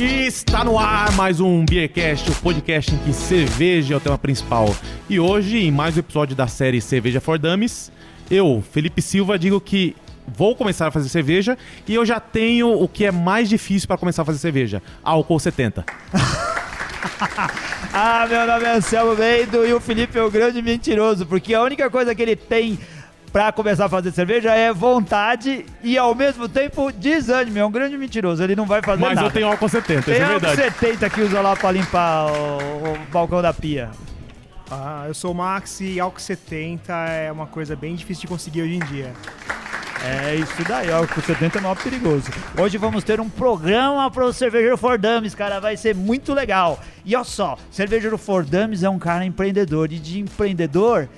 E está no ar mais um Beercast, o podcast em que cerveja é o tema principal. E hoje, em mais um episódio da série Cerveja for Dummies, eu, Felipe Silva, digo que vou começar a fazer cerveja e eu já tenho o que é mais difícil para começar a fazer cerveja: álcool 70. ah, meu nome é Anselmo Bento e o Felipe é o grande mentiroso, porque a única coisa que ele tem para começar a fazer cerveja é vontade e ao mesmo tempo desânimo. É um grande mentiroso, ele não vai fazer Mas nada. eu tenho álcool 70, Tem isso é álcool verdade. 70 que usa lá pra limpar o, o balcão da pia. Ah, eu sou o Max e álcool 70 é uma coisa bem difícil de conseguir hoje em dia. É isso daí, álcool 70 é maior perigoso. Hoje vamos ter um programa para o Cervejeiro For Dummies, cara, vai ser muito legal. E olha só, Cervejeiro For Dummies é um cara empreendedor e de empreendedor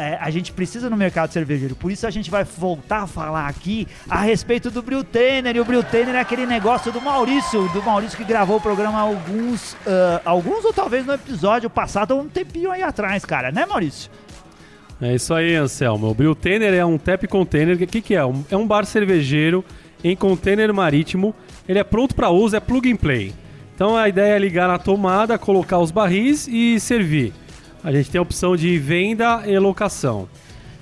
é, a gente precisa no mercado cervejeiro. Por isso a gente vai voltar a falar aqui a respeito do Brew. E o Brew é aquele negócio do Maurício, do Maurício que gravou o programa alguns, ah, alguns ou talvez no episódio passado, um tempinho aí atrás, cara, né, Maurício? É isso aí, Anselmo. O Brew é um tap container. O que, que é? É um bar cervejeiro em container marítimo. Ele é pronto para uso, é plug and play. Então a ideia é ligar na tomada, colocar os barris e servir. A gente tem a opção de venda e locação.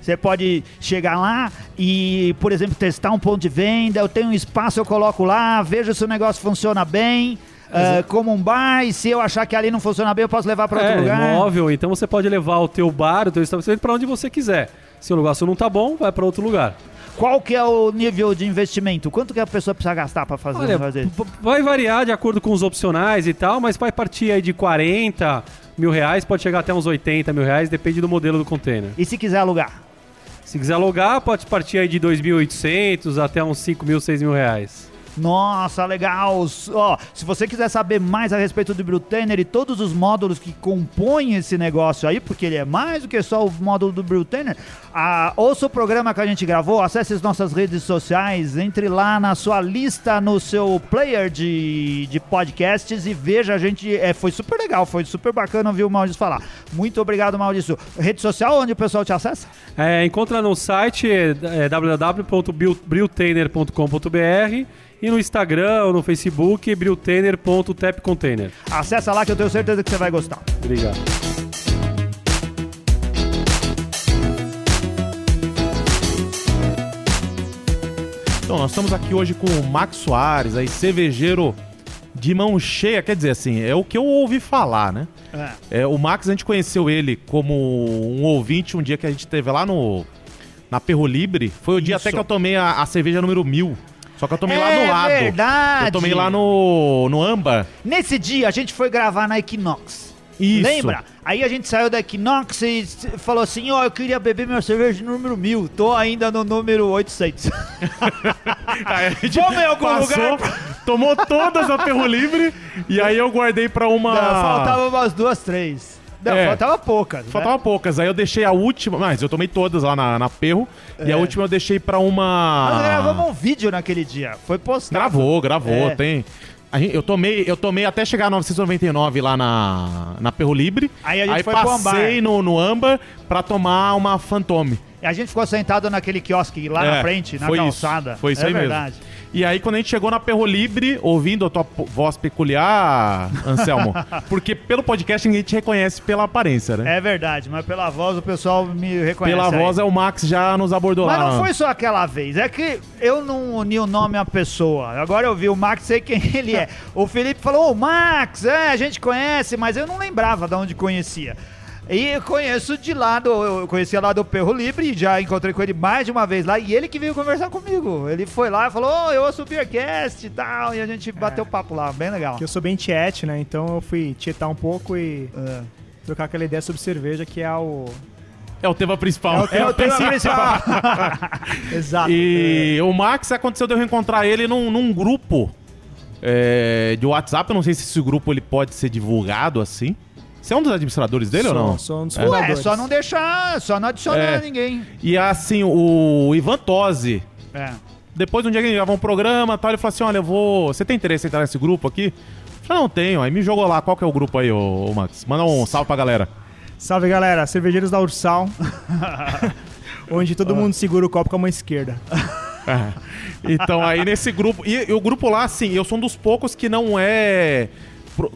Você pode chegar lá e, por exemplo, testar um ponto de venda. Eu tenho um espaço, eu coloco lá, vejo se o negócio funciona bem, ah, como um bar. E se eu achar que ali não funciona bem, eu posso levar para outro é, lugar. móvel, então você pode levar o teu bar, o teu estabelecimento para onde você quiser. Se o negócio não tá bom, vai para outro lugar. Qual que é o nível de investimento? Quanto que a pessoa precisa gastar para fazer, Olha, fazer? vai variar de acordo com os opcionais e tal, mas vai partir aí de 40 mil reais, pode chegar até uns 80 mil reais, depende do modelo do container. E se quiser alugar? Se quiser alugar, pode partir aí de 2.800 até uns 5 mil, 6 mil reais. Nossa, legal! Ó, se você quiser saber mais a respeito do Brewtanner e todos os módulos que compõem esse negócio aí, porque ele é mais do que só o módulo do Brewtanner, ah, ouça o programa que a gente gravou, acesse as nossas redes sociais, entre lá na sua lista, no seu player de, de podcasts e veja a gente. É, foi super legal, foi super bacana ouvir o Maurício falar. Muito obrigado, Maurício. Rede social onde o pessoal te acessa? É, encontra no site é, é, e no Instagram ou no Facebook, brewtanner.tapcontainer. Acessa lá que eu tenho certeza que você vai gostar. Obrigado. Então, nós estamos aqui hoje com o Max Soares, aí, cervejeiro de mão cheia, quer dizer assim, é o que eu ouvi falar, né? É. É, o Max, a gente conheceu ele como um ouvinte um dia que a gente teve lá no na Perro Libre. Foi o dia Isso. até que eu tomei a, a cerveja número mil. Só que eu tomei lá É no lado. verdade. Eu tomei lá no, no Amba. Nesse dia a gente foi gravar na Equinox. Isso. Lembra? Aí a gente saiu da Equinox e falou assim: Ó, eu queria beber minha cerveja número 1000. Tô ainda no número 800. Aí Vamos em algum passou, lugar? tomou todas a Perro Livre e aí eu guardei pra uma... Não, faltava umas duas, três. Não, É. faltava poucas. né? Faltava poucas. Aí eu deixei a última. Mas eu tomei todas lá na, na Perro. E a última eu deixei pra uma. Nós gravamos um vídeo naquele dia. Foi postado. Gravou, gravou, É. tem. Eu, tomei, eu tomei até chegar a 999 lá na, na Perro Libre. Aí a gente foi pro passei no, no Amba pra tomar uma Fantome. E a gente ficou sentado naquele quiosque lá É, na frente, na foi calçada. Isso, foi isso é aí verdade. mesmo. E aí, quando a gente chegou na Perro Libre, ouvindo a tua voz peculiar, Anselmo, porque pelo podcast ninguém te reconhece pela aparência, né? É verdade, mas pela voz o pessoal me reconhece. pela aí. voz é o Max já nos abordou Mas lá. não foi só aquela vez, é que eu não uni o nome à pessoa. Agora eu vi o Max, sei quem ele é. O Felipe falou, ô Max, é, a gente conhece, mas eu não lembrava de onde conhecia. E eu conheço de lá, do, eu conhecia lá do Perro Livre, e já encontrei com ele mais de uma vez lá, e ele que veio conversar comigo. Ele foi lá e falou, ô, eu ouço o Beercast e tal, e a gente bateu papo lá, bem legal. Que eu sou bem tiete, né? Então eu fui tietar um pouco e É. trocar aquela ideia sobre cerveja, que é o. É o tema principal. É o tema principal. Exato. E o Max aconteceu de eu reencontrar ele num, num grupo é, de WhatsApp. Eu não sei se esse grupo ele pode ser divulgado assim. Você é um dos administradores dele sou, ou não? Sou um dos Ué, fundadores. só não deixar, só não adicionar É. ninguém. E assim, o Ivan Tosi, É. depois de um dia que gente gravou um programa e tal, ele falou assim: Olha, eu vou. Você tem interesse em entrar nesse grupo aqui? Eu falei, não tenho. Aí me jogou lá. Qual que é o grupo aí, ô, ô Max? Manda um salve pra galera. Salve galera, cervejeiros da Ursal. onde todo mundo segura o copo com a mão esquerda. É. Então aí nesse grupo. E, e o grupo lá, assim, eu sou um dos poucos que não é.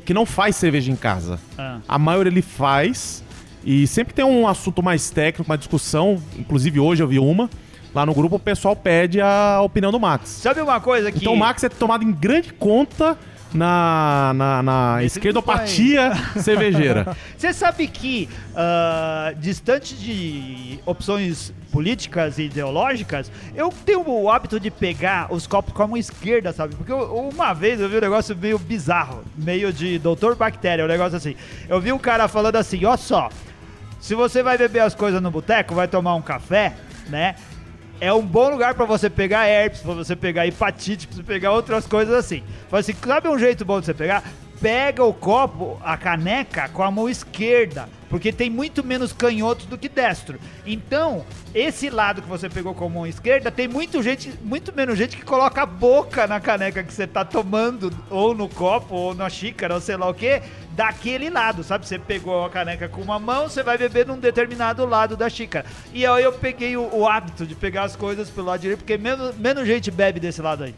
Que não faz cerveja em casa. Ah. A maioria ele faz. E sempre tem um assunto mais técnico, uma discussão, inclusive hoje eu vi uma, lá no grupo o pessoal pede a opinião do Max. Sabe uma coisa que. Então o Max é tomado em grande conta na, na, na esquerdopatia cervejeira. Você sabe que, ah, distante de opções políticas e ideológicas, eu tenho o hábito de pegar os copos com a mão esquerda, sabe? Porque eu- uma vez eu vi um negócio meio bizarro, meio de doutor bactéria, um negócio assim. Eu vi um cara falando assim, ó só, se você vai beber as coisas no boteco, vai tomar um café, né? É um bom lugar pra você pegar herpes, pra você pegar hepatite, pra você pegar outras coisas assim. Fala assim, sabe um jeito bom de você pegar? Pega o copo, a caneca, com a mão esquerda, porque tem muito menos canhotos do que destro. Então, esse lado que você pegou com a mão esquerda, tem muito, gente, muito menos gente que coloca a boca na caneca que você tá tomando, ou no copo, ou na xícara, ou sei lá o que, daquele lado, sabe? Você pegou a caneca com uma mão, você vai beber num determinado lado da xícara. E aí eu peguei o, o hábito de pegar as coisas pelo lado direito, porque menos, menos gente bebe desse lado aí.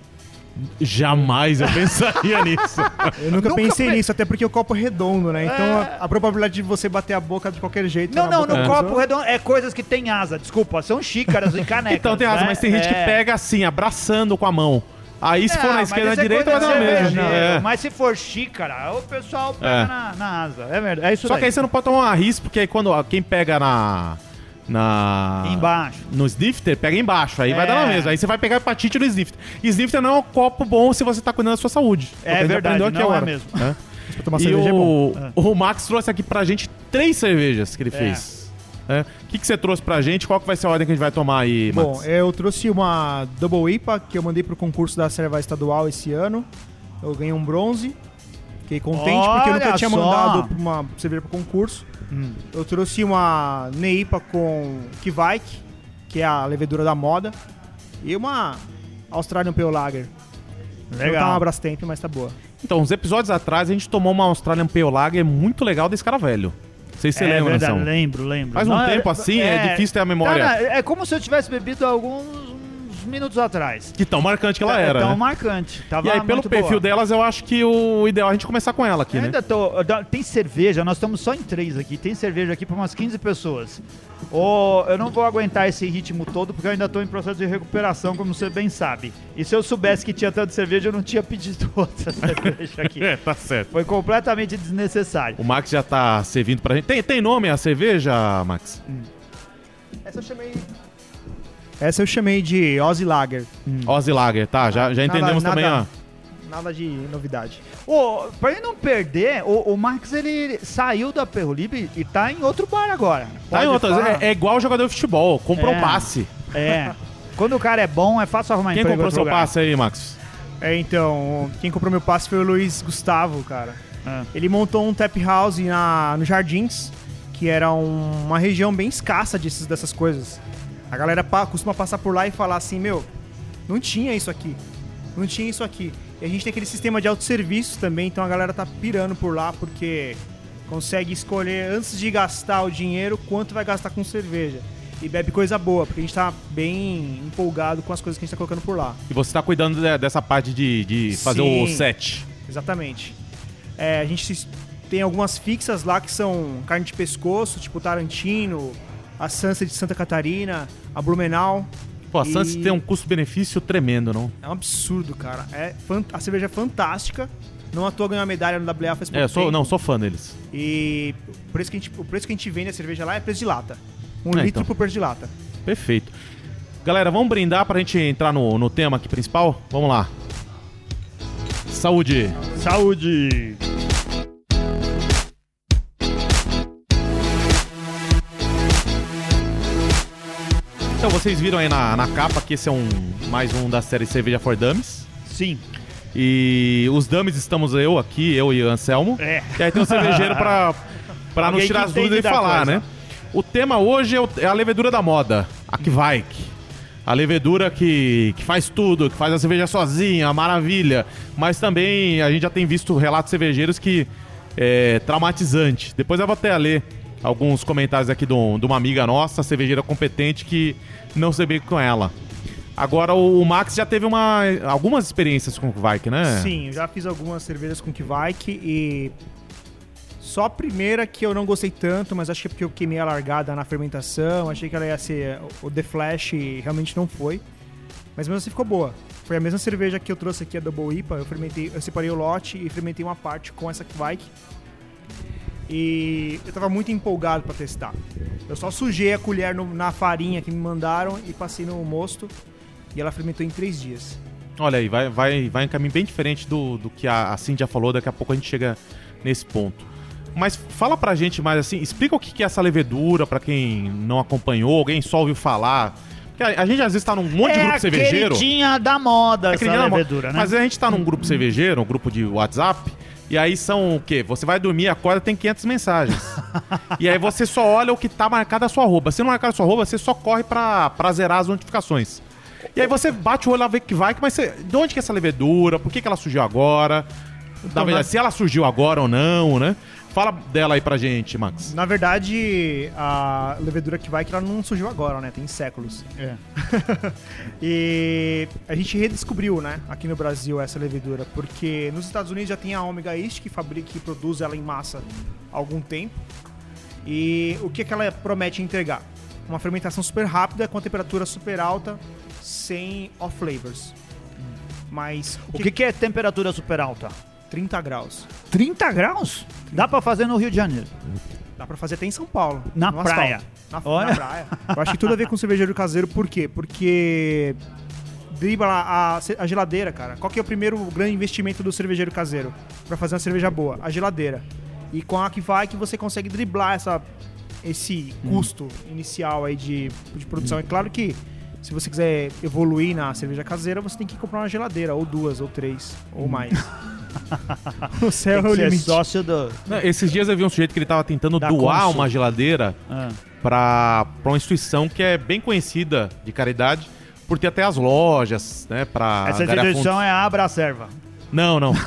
Jamais eu pensaria nisso. Eu nunca, Nunca pensei pe- nisso, até porque o copo é redondo, né? Então É. a, a probabilidade de você bater a boca de qualquer jeito. Não, não, no da copo redondo é coisas que tem asa, desculpa, são xícaras e canecas. Então tem razão, né? mas tem gente que É. pega assim, abraçando com a mão. Aí se for É, na mas esquerda isso na é direita, vai dar mesmo. É. Mas se for xícara, o pessoal pega É. na, na asa. É verdade, é isso Só daí. que aí você não pode tomar uma risca, porque aí quando ó, quem pega na. Na. Embaixo. No snifter, pega embaixo. Aí vai É. dar na mesma. Aí você vai pegar hepatite no snifter. E snifter não é um copo bom se você tá cuidando da sua saúde. É verdade, aqui não é mesmo. É. Pra tomar E cerveja é bom. o, o Max trouxe aqui pra gente três cervejas que ele É. fez. É. O que, que você trouxe pra gente? Qual que vai ser a ordem que a gente vai tomar aí, Max? Bom, eu trouxe uma Double IPA que eu mandei pro concurso da Serva Estadual esse ano. Eu ganhei um bronze. Fiquei contente porque eu nunca Olha tinha só. mandado uma cerveja pro concurso. Eu trouxe uma Neipa com Kivike, que é a levedura da moda. E uma Australian Pale Lager. Não tá Legal. uma Brastemp, mas tá boa. Então, uns episódios atrás a gente tomou uma Australian Pale Lager muito legal desse cara velho. Não sei se você é lembra, verdade, lembro, lembro. Faz um Não, tempo assim, é difícil ter a memória. Cara, é como se eu tivesse bebido alguns minutos atrás. Que tão marcante que ela era, É tão né? marcante. Tava E aí, pelo perfil boa. delas, eu acho que o ideal é a gente começar com ela aqui, Eu né? ainda tô. Tem cerveja, nós estamos só em três aqui. Tem cerveja aqui para umas 15 pessoas. Ô, eu não vou aguentar esse ritmo todo porque eu ainda tô em processo de recuperação, como você bem sabe. E se eu soubesse que tinha tanta cerveja, eu não tinha pedido outra cerveja aqui. É, tá certo. Foi completamente desnecessário. O Max já tá servindo pra gente. Tem, tem nome a cerveja, Max? Essa eu chamei. Essa eu chamei de Ozzy Lager. Ozzy Lager, tá? Já, já Nada- entendemos nada- também, ó. Nada de novidade. Ô, pra ele não perder, o, o Max ele saiu da Perrolibe e tá em outro bar agora. Tá em outras, é, é igual jogador de futebol, comprou É. um passe. É. Quando o cara é bom, é fácil arrumar Quem emprego comprou em seu lugar. passe aí, Max? É, então, quem comprou meu passe foi o Luiz Gustavo, cara. É. Ele montou um tap house na, no Jardins, que era um- uma região bem escassa desses, dessas coisas. A galera costuma passar por lá e falar assim, meu, não tinha isso aqui. Não tinha isso aqui. E a gente tem aquele sistema de autosserviço também, então a galera tá pirando por lá porque consegue escolher antes de gastar o dinheiro quanto vai gastar com cerveja. E bebe coisa boa, porque a gente tá bem empolgado com as coisas que a gente tá colocando por lá. E você tá cuidando de- dessa parte de, de fazer o Sim. set. Exatamente. É, a gente tem algumas fixas lá que são carne de pescoço, tipo Tarantino, a Sansa de Santa Catarina, a Blumenau. Pô, a E- tem um custo-benefício tremendo, não? É um absurdo, cara. É fan- a cerveja é fantástica. Não à toa ganhou a medalha no WA faz pouco É, sou, tempo. não, sou fã deles. E o preço, que a gente, o preço que a gente vende a cerveja lá é preço de lata. Um É, litro então. por preço de lata. Perfeito. Galera, vamos brindar pra gente entrar no, no tema aqui principal? Vamos lá. Saúde! Saúde! Então, vocês viram aí na, na capa que esse é um mais um da série Cerveja for Dummies. Sim. E os dummies estamos eu aqui, eu e o Anselmo. É. E aí tem um cervejeiro pra, pra nos tirar as dúvidas e falar, coisa. né? O tema hoje é, o- é a levedura da moda, a Kvaik. A levedura que, que faz tudo, que faz a cerveja sozinha, maravilha. Mas também a gente já tem visto relatos cervejeiros que é traumatizante. Depois eu vou até ler alguns comentários aqui de, de uma amiga nossa, cervejeira competente, que não sei bem com ela. Agora o o Max já teve uma, algumas experiências com o Vike, né? Sim, já fiz algumas cervejas com Kvike e só a primeira que eu não gostei tanto, mas acho que é porque eu queimei a largada na fermentação, achei que ela ia ser o The Flash e realmente não foi. Mas mesmo assim ficou boa. Foi a mesma cerveja que eu trouxe aqui, a Double IPA, eu fermentei, eu separei o lote e fermentei uma parte com essa Kvike. E eu tava muito empolgado pra testar. Eu só sujei a colher no- na farinha que me mandaram e passei no mosto. E ela fermentou em três dias. Olha aí, vai, vai, vai em caminho bem diferente do, do que a, a Cindy já falou, daqui a pouco a gente chega nesse ponto. Mas fala pra gente mais assim, explica o que é essa levedura pra quem não acompanhou, alguém só ouviu falar. Porque a, a gente às vezes tá num monte de é grupo a cervejeiro. queridinha da moda, É essa queridinha da moda. levedura, né? Mas a gente tá num grupo cervejeiro, um grupo de WhatsApp, e aí são o quê? Você vai dormir, acorda, tem 500 mensagens. e aí você só olha o que tá marcado a sua arroba. Se não marcar a sua arroba, você só corre pra, pra zerar as notificações. E aí você bate o olho lá, vê que vai, mas você, de onde que é essa levedura? Por que, que ela surgiu agora? Na verdade, na- se ela surgiu agora ou não, né? Fala dela aí pra gente, Max. Na verdade, a levedura que vai que ela não surgiu agora, né? Tem séculos. É. e a gente redescobriu, né, aqui no Brasil essa levedura, porque nos Estados Unidos já tem a Omega East que fabrica e produz ela em massa há algum tempo. E o que, que ela promete entregar? Uma fermentação super rápida, com temperatura super alta, sem off flavors. Mas O que, que é temperatura super alta? 30 graus. 30 graus? Dá pra fazer no Rio de Janeiro. Dá pra fazer até em São Paulo. Na praia. Na, Olha. na praia. Eu acho que tudo a ver com cervejeiro caseiro, por quê? Porque dribla a, a geladeira, cara. Qual que é o primeiro grande investimento do cervejeiro caseiro pra fazer uma cerveja boa? A geladeira. E com a que vai que você consegue driblar essa, esse custo inicial aí de, de produção. É claro que se você quiser evoluir na cerveja caseira, você tem que comprar uma geladeira, ou duas, ou três, ou mais. o céu Tem é o limite. sócio do... Não, Esses dias eu vi um sujeito que ele tava tentando Da doar Consul. uma geladeira Ah. pra, pra uma instituição que é bem conhecida de caridade por ter até as lojas, né? Pra Essa instituição é a Abracerva. Não, não.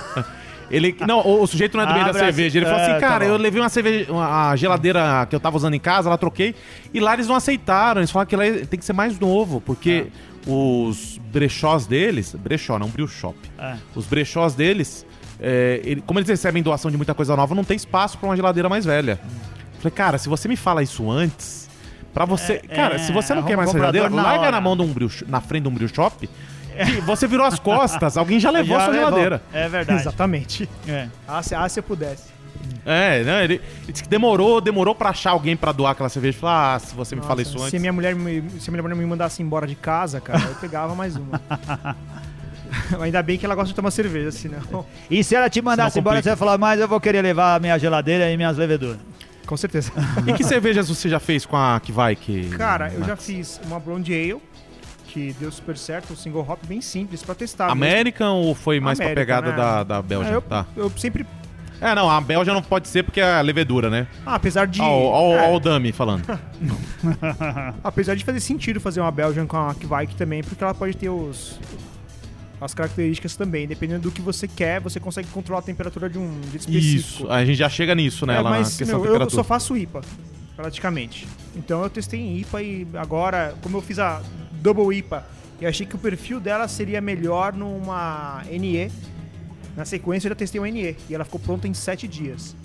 Ele, não, o, o sujeito não é do meio da Abra- cerveja. Ele falou assim, É, tá cara, bom. eu levei uma cerveja, uma, a geladeira que eu tava usando em casa, lá troquei, e lá eles não aceitaram. Eles falaram que lá tem que ser mais novo, porque É. os brechós deles, brechó, não brew shop, É. os brechós deles, é, ele- como eles recebem doação de muita coisa nova, não tem espaço pra uma geladeira mais velha. Falei, cara, se você me fala isso antes, pra você. É, cara, é, se você não arruma quer mais essa geladeira, na larga hora. na mão de um na frente de um brew shop. que você virou as costas, alguém já levou a Já sua levou. geladeira. É verdade. Exatamente. É. Ah, se, ah, se eu pudesse. É, né? Ele, ele disse que demorou, demorou pra achar alguém pra doar aquela cerveja. Falou, ah, se você me fala Nossa, isso antes. Se a minha mulher me, se minha mulher me mandasse embora de casa, cara, eu pegava mais uma. Ainda bem que ela gosta de tomar cerveja, senão. E se ela te mandasse embora, você ia falar, mas eu vou querer levar a minha geladeira e minhas leveduras. Com certeza. E que cervejas você já fez com a que vai que Cara, eu já fiz uma Blonde Ale, que deu super certo, um single hop bem simples pra testar. American ou foi mais pra América, pegada né? da, da mesmo. Bélgica? É, eu, Tá. eu sempre. É, não, a Bélgica não pode ser porque é a levedura, né? Ah, apesar de. Ó, ó, é, o Dami falando. apesar de fazer sentido fazer uma Belgian com a Kvike também, porque ela pode ter os. As características também, dependendo do que você quer, você consegue controlar a temperatura de um jeito específico. Isso, a gente já chega nisso, né? É, lá mas na questão meu, eu só faço IPA, praticamente. Então eu testei em IPA e agora, como eu fiz a Double IPA, eu achei que o perfil dela seria melhor numa NE. Na sequência eu já testei uma NE e ela ficou pronta em 7 dias.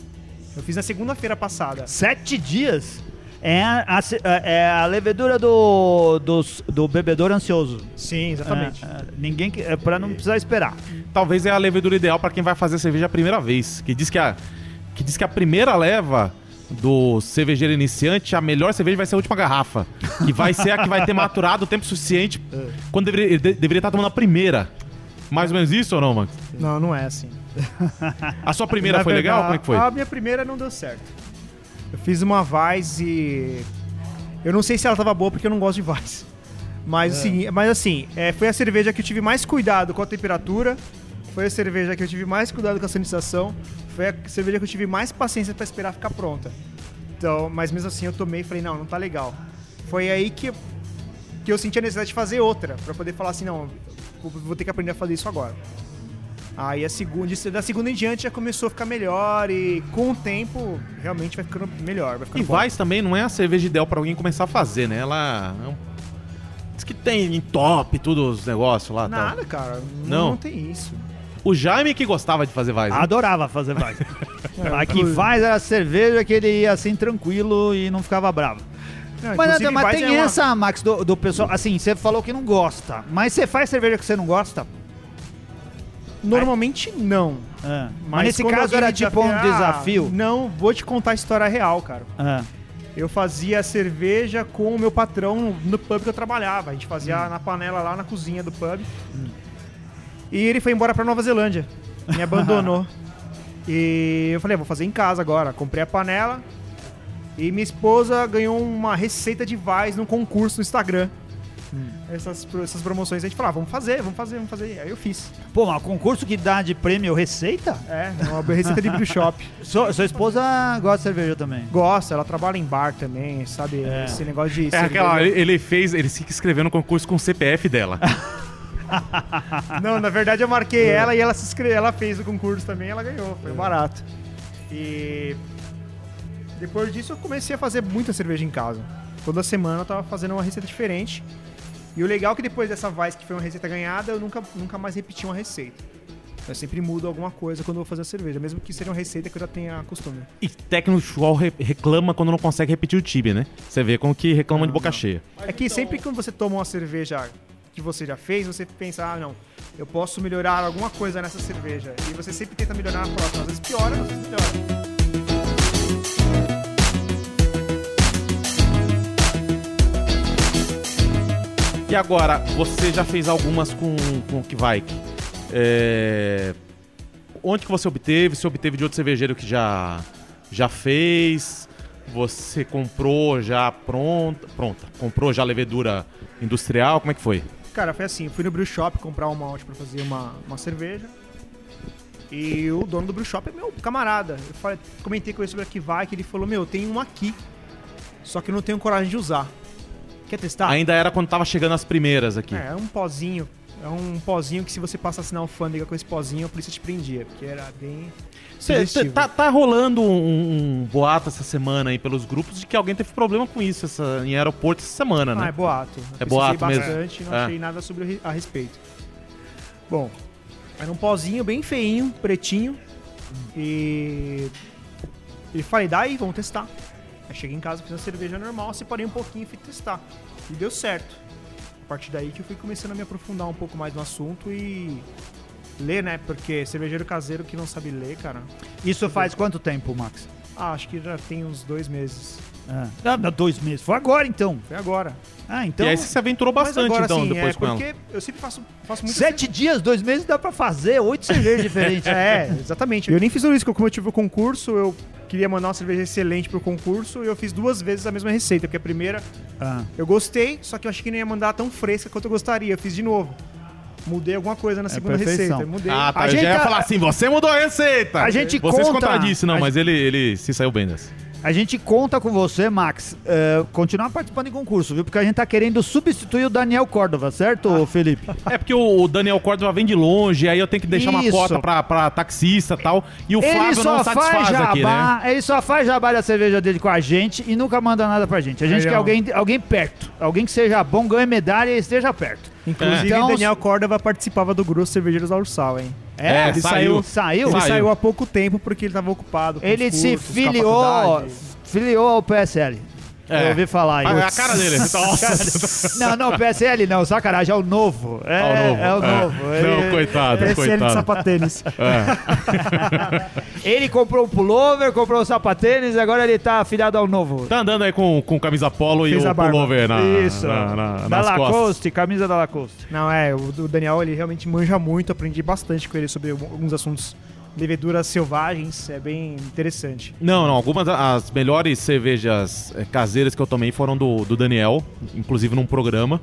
Eu fiz na segunda-feira passada. Sete dias? É a, ce- é a levedura do, dos- do bebedor ansioso. Sim, exatamente. É, é, ninguém que- é pra não precisar esperar. Talvez é a levedura ideal pra quem vai fazer cerveja a primeira vez. Que diz que a, que diz que a primeira leva do cervejeiro iniciante, a melhor cerveja vai ser a última garrafa. Que vai ser a que vai ter maturado o tempo suficiente quando deveria, ele de- deveria estar tomando a primeira. Mais ou menos isso ou não, Max? Não, não é assim. A sua primeira foi legal? Como é que foi? A minha primeira não deu certo. Eu fiz uma Vice e. Eu não sei se ela tava boa porque eu não gosto de Vice. Mas assim, mas, assim é, foi a cerveja que eu tive mais cuidado com a temperatura. Foi a cerveja que eu tive mais cuidado com a sanitização. Foi a cerveja que eu tive mais paciência pra esperar ficar pronta. Então, mas mesmo assim eu tomei e falei, não, não tá legal. Foi aí que, que eu senti a necessidade de fazer outra. Pra poder falar assim, não, vou ter que aprender a fazer isso agora. Aí a segunda, da segunda em diante já começou a ficar melhor e com o tempo realmente vai ficando melhor. Vai E ficando bom. Weiss também não é a cerveja ideal pra alguém começar a fazer, né? Ela é um Diz que tem em top tudo os negócios lá. tal. Nada, cara. Não? Não, não tem isso. O Jaime que gostava de fazer Weiss. né? Adorava fazer Weiss. É, a que faz era cerveja que ele ia assim tranquilo e não ficava bravo. Não, Mas, mas Weiss tem é uma- essa, Max, do, do pessoal. Assim, você falou que não gosta. Mas você faz cerveja que você não gosta? Normalmente não. É. Mas, nesse quando caso era tipo um Ah, desafio. Não, vou te contar a história real, cara. É. Eu fazia cerveja com o meu patrão no pub que eu trabalhava. A gente fazia na panela lá na cozinha do pub. E ele foi embora pra Nova Zelândia. Me abandonou. e eu falei, "Ah, vou fazer em casa agora. Comprei a panela. E minha esposa ganhou uma receita de Vais num concurso no Instagram. Essas, pro- essas promoções a gente falava, vamos fazer, vamos fazer, vamos fazer. Aí eu fiz. Pô, mas concurso que dá de prêmio receita? É, uma receita de brew shop. Sua, sua esposa gosta de cerveja também. Gosta, ela trabalha em bar também, sabe? É. Esse negócio de É cerveja. aquela, ele, fez, ele fica escrevendo no concurso com o CPF dela. Não, na verdade eu marquei ela e ela se inscreveu, ela fez o concurso também, ela ganhou, foi barato. E depois disso eu comecei a fazer muita cerveja em casa. Toda semana eu tava fazendo uma receita diferente. E o legal é que depois dessa Vice que foi uma receita ganhada, eu nunca, nunca mais repeti uma receita. Eu sempre mudo alguma coisa quando eu vou fazer a cerveja, mesmo que seja uma receita que eu já tenha costume. E técnico futebol re- reclama quando não consegue repetir o time, né? Você vê como que reclama de boca cheia. É que sempre que você toma uma cerveja que você já fez, você pensa, ah, não, eu posso melhorar alguma coisa nessa cerveja. E você sempre tenta melhorar na próxima. Às vezes piora, às vezes melhora. E agora, você já fez algumas com, com o Kvike. É... Onde que você obteve? Você obteve de outro cervejeiro que já, já fez? Você comprou já pronta? Pronta. Comprou já levedura industrial? Como é que foi? Cara, foi assim, fui no brew shop comprar um malte pra fazer uma, uma cerveja. E o dono do brew shop é meu camarada. Eu falei, comentei com ele sobre a Kivai, que ele falou, meu, tem um aqui. Só que eu não tenho coragem de usar. Quer testar? Ainda era quando tava chegando as primeiras aqui. É, é um pozinho. É um pozinho que se você passasse na alfândega com esse pozinho, a polícia te prendia. Porque era bem... Cê- tá, tá rolando um, um boato essa semana aí pelos grupos de que alguém teve problema com isso essa, em aeroporto essa semana, Ah, né? é boato. Eu É boato mesmo? bastante, não É. achei nada sobre a respeito. Bom, era um pozinho bem feinho, pretinho. E. E falei, daí, vamos testar. Aí cheguei em casa, fiz uma cerveja normal, separei um pouquinho e fui testar. E deu certo. A partir daí que eu fui começando a me aprofundar um pouco mais no assunto e. Ler, né? Porque cervejeiro caseiro que não sabe ler, cara. Isso faz quanto tempo, Max? Ah, acho que já tem uns dois meses. Ah, dá dois meses. Foi agora então. Foi agora. Ah, então. e aí você se aventurou bastante, agora, então, assim, depois é com ela. porque eu sempre faço, faço muito Sete dias, dois meses dá pra fazer oito cervejas diferentes. É, exatamente. Eu nem fiz isso, porque como eu tive o concurso, eu queria mandar uma cerveja excelente pro concurso e eu fiz duas vezes a mesma receita, porque a primeira Ah. eu gostei, só que eu achei que não ia mandar tão fresca quanto eu gostaria. Eu fiz de novo. Mudei alguma coisa na segunda perfeição. receita. Mudei. Ah, tá. A eu gente já ia tá- falar assim, você mudou a receita. A gente Você se conta- contradisse, não, a mas ele, ele se saiu bem dessa. A gente conta com você, Max, eh, continuar participando em concurso, viu? Porque a gente tá querendo substituir o Daniel Córdova, certo, Felipe? É porque o o Daniel Córdova vem de longe, aí eu tenho que deixar uma Isso. cota pra, pra taxista e tal. E o ele Flávio só não faz satisfaz jabá, aqui, né? ele só faz jabá da cerveja dele com a gente e nunca manda nada pra gente. A gente Aí, quer ó. alguém, alguém perto, alguém que seja bom, ganhe medalha e esteja perto. Inclusive, Então, Daniel Córdova participava do grupo Cervejeiros Ursal, hein? É, ele saiu. Saiu? Ele Saiu. saiu há pouco tempo porque ele tava ocupado. Ele os se cursos, a filiou, filiou ao PSL. É. Eu ouvi falar A, a isso. cara dele. Nossa. Não, não, PSL não, sacanagem, é o novo. É, Ah, o novo. é o É. novo. Não, Ele- coitado, PSL de coitado. sapatênis. Ele comprou um pullover, comprou um sapatênis, agora ele tá afiliado ao novo. Tá andando aí com, com camisa polo e Fez o a pullover na, Isso. na, na, da nas costas. Lacoste, camisa da Lacoste. Não, é, o, o Daniel ele realmente manja muito, aprendi bastante com ele sobre alguns assuntos. Leveduras selvagens, é bem interessante. Não, não. Algumas das melhores cervejas eh, caseiras que eu tomei foram do, do Daniel, inclusive num programa.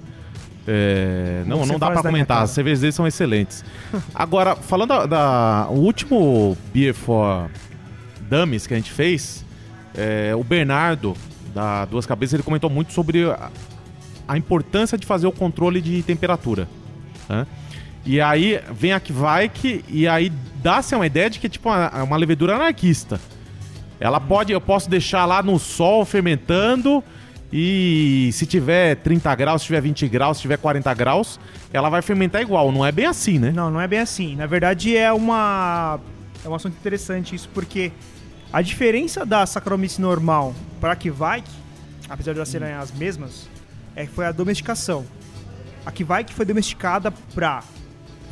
É, não, não dá minha comentar, as cervejas deles são excelentes. Agora, falando da, da- o último Beer for Dummies que a gente fez, é, o Bernardo, da Duas Cabeças, ele comentou muito sobre a, a importância de fazer o controle de temperatura. né? E aí vem a Kvike e aí dá-se uma ideia de que é tipo uma, uma levedura anarquista. Ela pode, eu posso deixar lá no sol fermentando E se tiver 30 graus, se tiver 20 graus, se tiver 40 graus, ela vai fermentar igual. Não é bem assim, né? Não, não é bem assim. Na verdade, é uma é um assunto interessante isso, porque a diferença da Saccharomyces normal para a Kveik, apesar de elas serem as mesmas, é que foi a domesticação. A Kveik foi domesticada para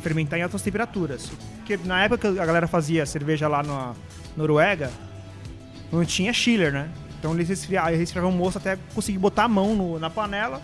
fermentar em altas temperaturas. Porque na época que a galera fazia cerveja lá na Noruega, não tinha chiller, né? Então eles resfriavam, eles resfriavam o moço até conseguir botar a mão no- na panela.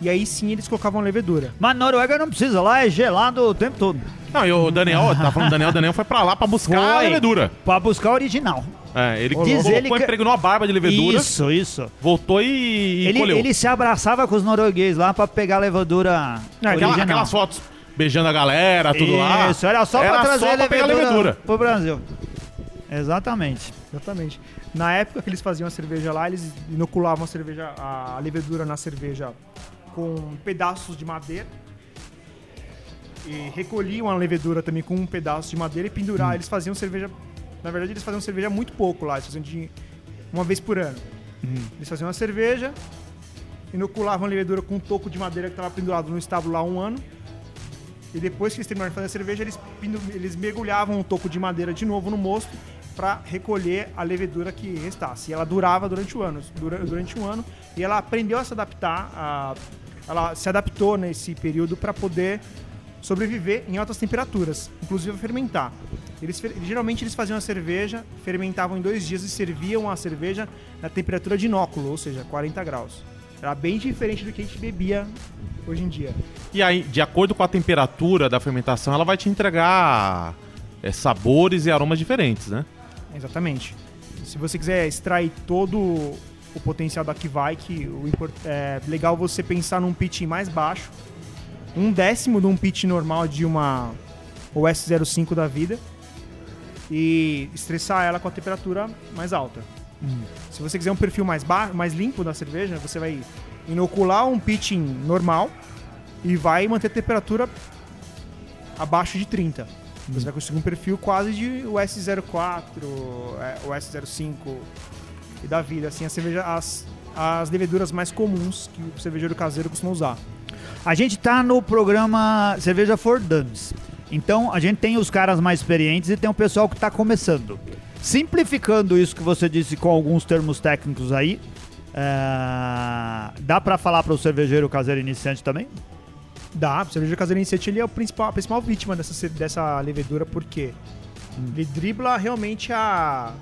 E aí sim eles colocavam levedura. Mas Noruega não precisa, lá é gelado o tempo todo. Não, e o Daniel, tá falando do Daniel, o Daniel foi pra lá pra buscar a Foi. levedura. Pra buscar o original. É, ele Diz colocou, ele que- impregnou a barba de levedura, Isso, isso. voltou e, e Ele, colheu. ele se abraçava com os noruegueses lá pra pegar a levedura Não, aquela- original. aquelas fotos beijando a galera, tudo lá. Isso, era só era pra trazer só a pra levedura, levedura. pro Brasil. Exatamente. Exatamente. Na época que eles faziam a cerveja lá, eles inoculavam a cerveja, a levedura na cerveja com pedaços de madeira. E recolhiam a levedura também com um pedaço de madeira e penduravam. Eles faziam cerveja. Na verdade, eles faziam cerveja muito pouco lá. Eles faziam de uma vez por ano. Eles faziam uma cerveja, inoculavam a levedura com um toco de madeira que estava pendurado no estábulo lá um ano. E depois que eles terminaram de fazer a cerveja, eles, eles mergulhavam um toco de madeira de novo no mosto para recolher a levedura que restasse. E ela durava durante o ano, dura- durante um ano, e ela aprendeu a se adaptar, a- ela se adaptou nesse período para poder sobreviver em altas temperaturas, inclusive fermentar. Eles, geralmente eles faziam a cerveja, fermentavam em dois dias e serviam a cerveja na temperatura de inóculo, ou seja, 40 graus. Era bem diferente do que a gente bebia hoje em dia. E aí, de acordo com a temperatura da fermentação, ela vai te entregar é, sabores e aromas diferentes, né? Exatamente. Se você quiser extrair todo o potencial da Kivike, o é legal você pensar num pitch mais baixo, um décimo de um pitch normal de uma OS05 da vida e estressar ela com a temperatura mais alta. Se você quiser um perfil mais baixo, mais limpo da cerveja, você vai inocular um pitching normal e vai manter a temperatura abaixo de 30. Você vai conseguir um perfil quase de US04, é, US05 e da vida, assim, a cerveja, as, as leveduras mais comuns que o cervejeiro caseiro costuma usar. A gente tá no programa Cerveja for Dummies. Então a gente tem os caras mais experientes e tem o pessoal que tá começando. Simplificando isso que você disse com alguns termos técnicos aí, é, dá pra falar para o cervejeiro caseiro iniciante também? Dá, o cervejeiro caseiro iniciante ele é o principal, a principal vítima dessa, dessa levedura, porque ele dribla realmente a,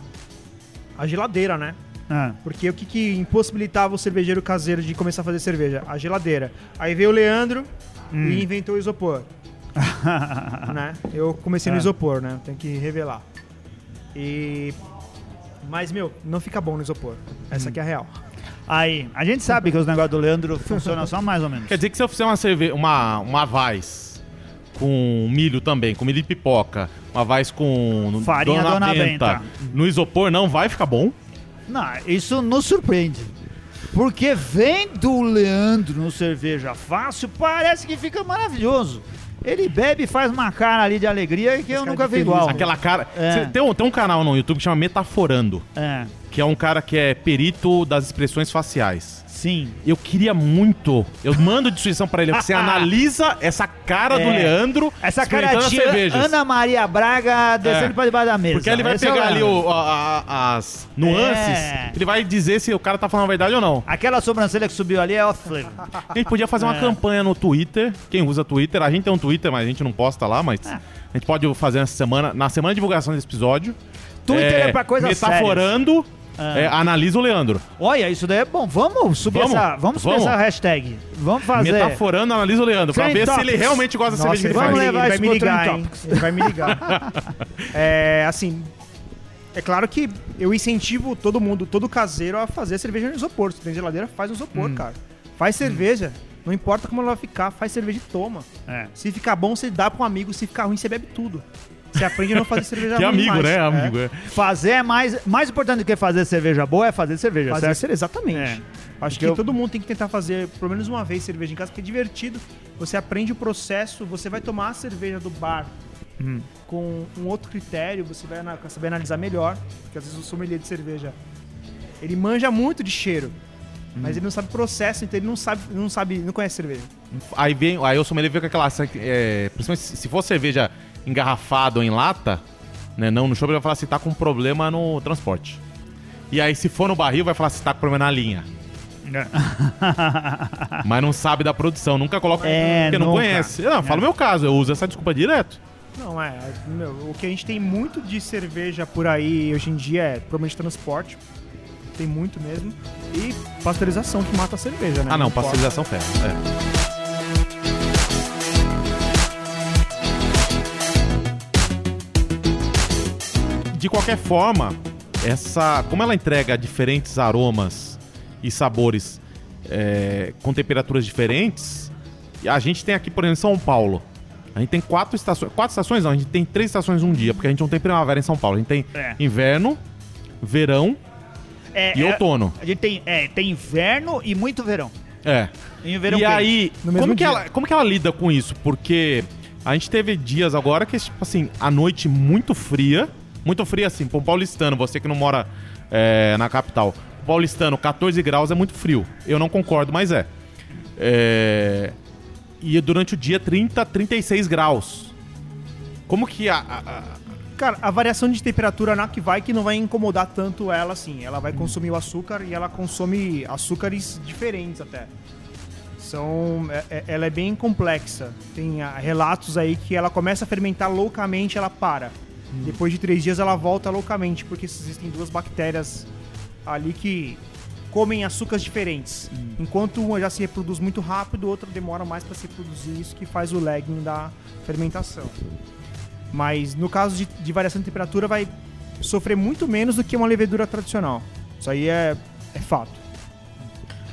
a geladeira, né? É. Porque o que, que impossibilitava o cervejeiro caseiro de começar a fazer cerveja? A geladeira. Aí veio o Leandro e inventou o isopor. né? Eu comecei no É. isopor, né? Tenho que revelar. E. Mas, meu, não fica bom no isopor. Essa aqui é a real. Aí, a gente sabe que os negócios do Leandro funcionam só mais ou menos. Quer dizer que se eu fizer uma cerveja, uma, uma Vaz com milho também, com milho de pipoca, uma Vaz com Farinha Dona Benta. no isopor não vai ficar bom? Não, isso nos surpreende. Porque vem do Leandro no cerveja fácil, parece que fica maravilhoso. Ele bebe e faz uma cara ali de alegria que eu cara nunca vi feliz. igual. Aquela cara. É. Tem, um, tem um canal no YouTube que chama Metaforando, É, que é um cara que é perito das expressões faciais. Sim. Eu queria muito. Eu mando destruição pra ele. Você analisa essa cara do É. Leandro Essa cara de. Ana Maria Braga descendo É. pra debaixo da mesa. Porque ele vai Esse é pegar ali Leandro. o- a- a- as nuances, É. ele vai dizer se o cara tá falando a verdade ou não. Aquela sobrancelha que subiu ali é off flavor. A gente podia fazer uma É. campanha no Twitter. Quem usa Twitter, a gente tem um Twitter, mas a gente não posta lá, mas É. a gente pode fazer essa semana, na semana de divulgação desse episódio. Twitter é pra coisas Metaforando, Ah. é, analisa o Leandro. Olha, isso daí é bom. Vamos subir Vamos, essa, vamos subir vamos. essa hashtag. Vamos fazer. Metaforando, analisa o Leandro, pra Trend ver se Topics. ele realmente gosta da cerveja que ele vamos faz. levar ele vai isso me ligar. Ele vai me ligar. é, assim, é claro que eu incentivo todo mundo, todo caseiro a fazer cerveja no isopor. Se tem geladeira, faz no isopor, cara. Faz cerveja. Não importa como ela vai ficar, faz cerveja e toma. É. Se ficar bom, você dá pra um amigo. Se ficar ruim, você bebe tudo. Você aprende a não fazer cerveja Que ruim amigo, mais. né? É. Amigo. é. Fazer é mais, mais importante do que fazer cerveja boa é fazer cerveja, Fazer cerveja, exatamente. É. Acho Porque que eu- todo mundo tem que tentar fazer pelo menos uma vez cerveja em casa, porque é divertido. Você aprende o processo, você vai tomar a cerveja do bar Hum. com um outro critério, você vai saber analisar melhor, porque às vezes o sommelier de cerveja ele manja muito de cheiro. Mas ele não sabe processo, então ele não sabe, não sabe, não conhece cerveja. Aí vem, aí o sommelier vê com aquela, é, principalmente se se for cerveja engarrafada ou em lata, né, não no ele vai falar se tá com problema no transporte. E aí se for no barril, vai falar se tá com problema na linha. Mas não sabe da produção, nunca coloca É, porque não nunca. conhece. Não, fala o meu caso, eu uso essa desculpa direto. Não, é. meu, o que a gente tem muito de cerveja por aí hoje em dia é provavelmente transporte. Tem muito mesmo. E pasteurização que mata a cerveja, né? Ah, não, pasteurização ferro. É. De qualquer forma, essa, como ela entrega diferentes aromas e sabores é, com temperaturas diferentes, a gente tem aqui, por exemplo, em São Paulo. A gente tem quatro estações. Quatro estações não, a gente tem três estações um dia, porque a gente não tem primavera em São Paulo. A gente tem É. inverno, verão É, e é, outono. A gente tem, é, tem inverno e muito verão. É. E verão e aí, como que, ela, como que ela lida com isso? Porque a gente teve dias agora que, tipo assim, a noite muito fria. Muito fria, assim, pra um paulistano, você que não mora é, na capital. Paulistano, 14 graus é muito frio. Eu não concordo, mas é. É, E durante o dia, 30, 36 graus. Como que a. a- a- Cara, a variação de temperatura na que vai que não vai incomodar tanto ela assim. Ela vai consumir o açúcar e ela consome açúcares diferentes até. São, é- é- ela é bem complexa. Tem ah, relatos aí que ela começa a fermentar loucamente, ela para. Depois de três dias ela volta loucamente, porque existem duas bactérias ali que comem açúcares diferentes. Enquanto uma já se reproduz muito rápido, outra demora mais para se reproduzir, isso que faz o lagging da fermentação. Mas no caso de, de variação de temperatura, vai sofrer muito menos do que uma levedura tradicional. Isso aí é, é fato.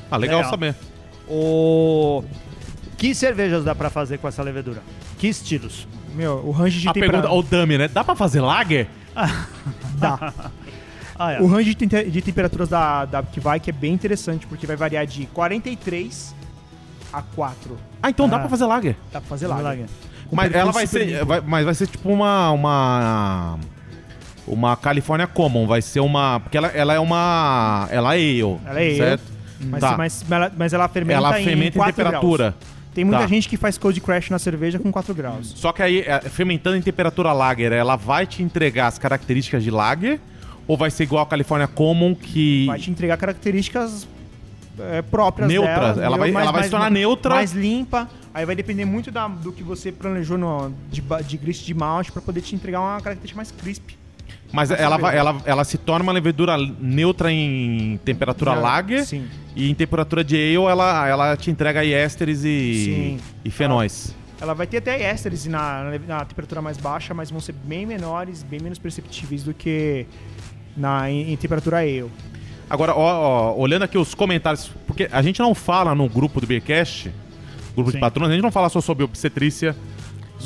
Ah, legal, Legal. saber. O... Que cervejas dá pra fazer com essa levedura? Que estilos? Meu, o range de A pergunta, temperatura. ô Dami, né? Dá pra fazer lager? Dá. Ah, é. O range de, te- de temperaturas da, da que vai que é bem interessante, porque vai variar de 43 a 4. Ah, então dá Ah. pra fazer lager. Dá pra fazer. Lager. Com Mas ela vai ser. vai- mas vai ser tipo uma. Uma. Uma California Common. Vai ser uma. Porque ela, ela é uma. Ela é ale. Ela é ale. certo? Mas, Tá. mas, mas ela, fermenta ela em, fermenta em, 4 temperatura. Graus. Tem muita Tá. gente que faz cold crash na cerveja com 4 graus. Só que aí, é, fermentando em temperatura lager, ela vai te entregar as características de lager? Ou vai ser igual a California Common que. Vai te entregar características é, próprias Neutras. dela. Ela vai- mais- ela vai se tornar neutra. Mais limpa. Aí vai depender muito da- do que você planejou no, de, de grist de malte pra poder te entregar uma característica mais crisp. Mas ela, vai, ela, ela se torna uma levedura neutra em temperatura lager. Sim. E em temperatura de ale, ela, ela te entrega aí ésteres e, Sim. e fenóis. Ela vai ter até ésteres na, na, na temperatura mais baixa, mas vão ser bem menores, bem menos perceptíveis do que na, em, em temperatura ale. Agora, ó, ó, olhando aqui os comentários, porque a gente não fala no grupo do Beercast, grupo Sim. de patrões, a gente não fala só sobre obstetrícia,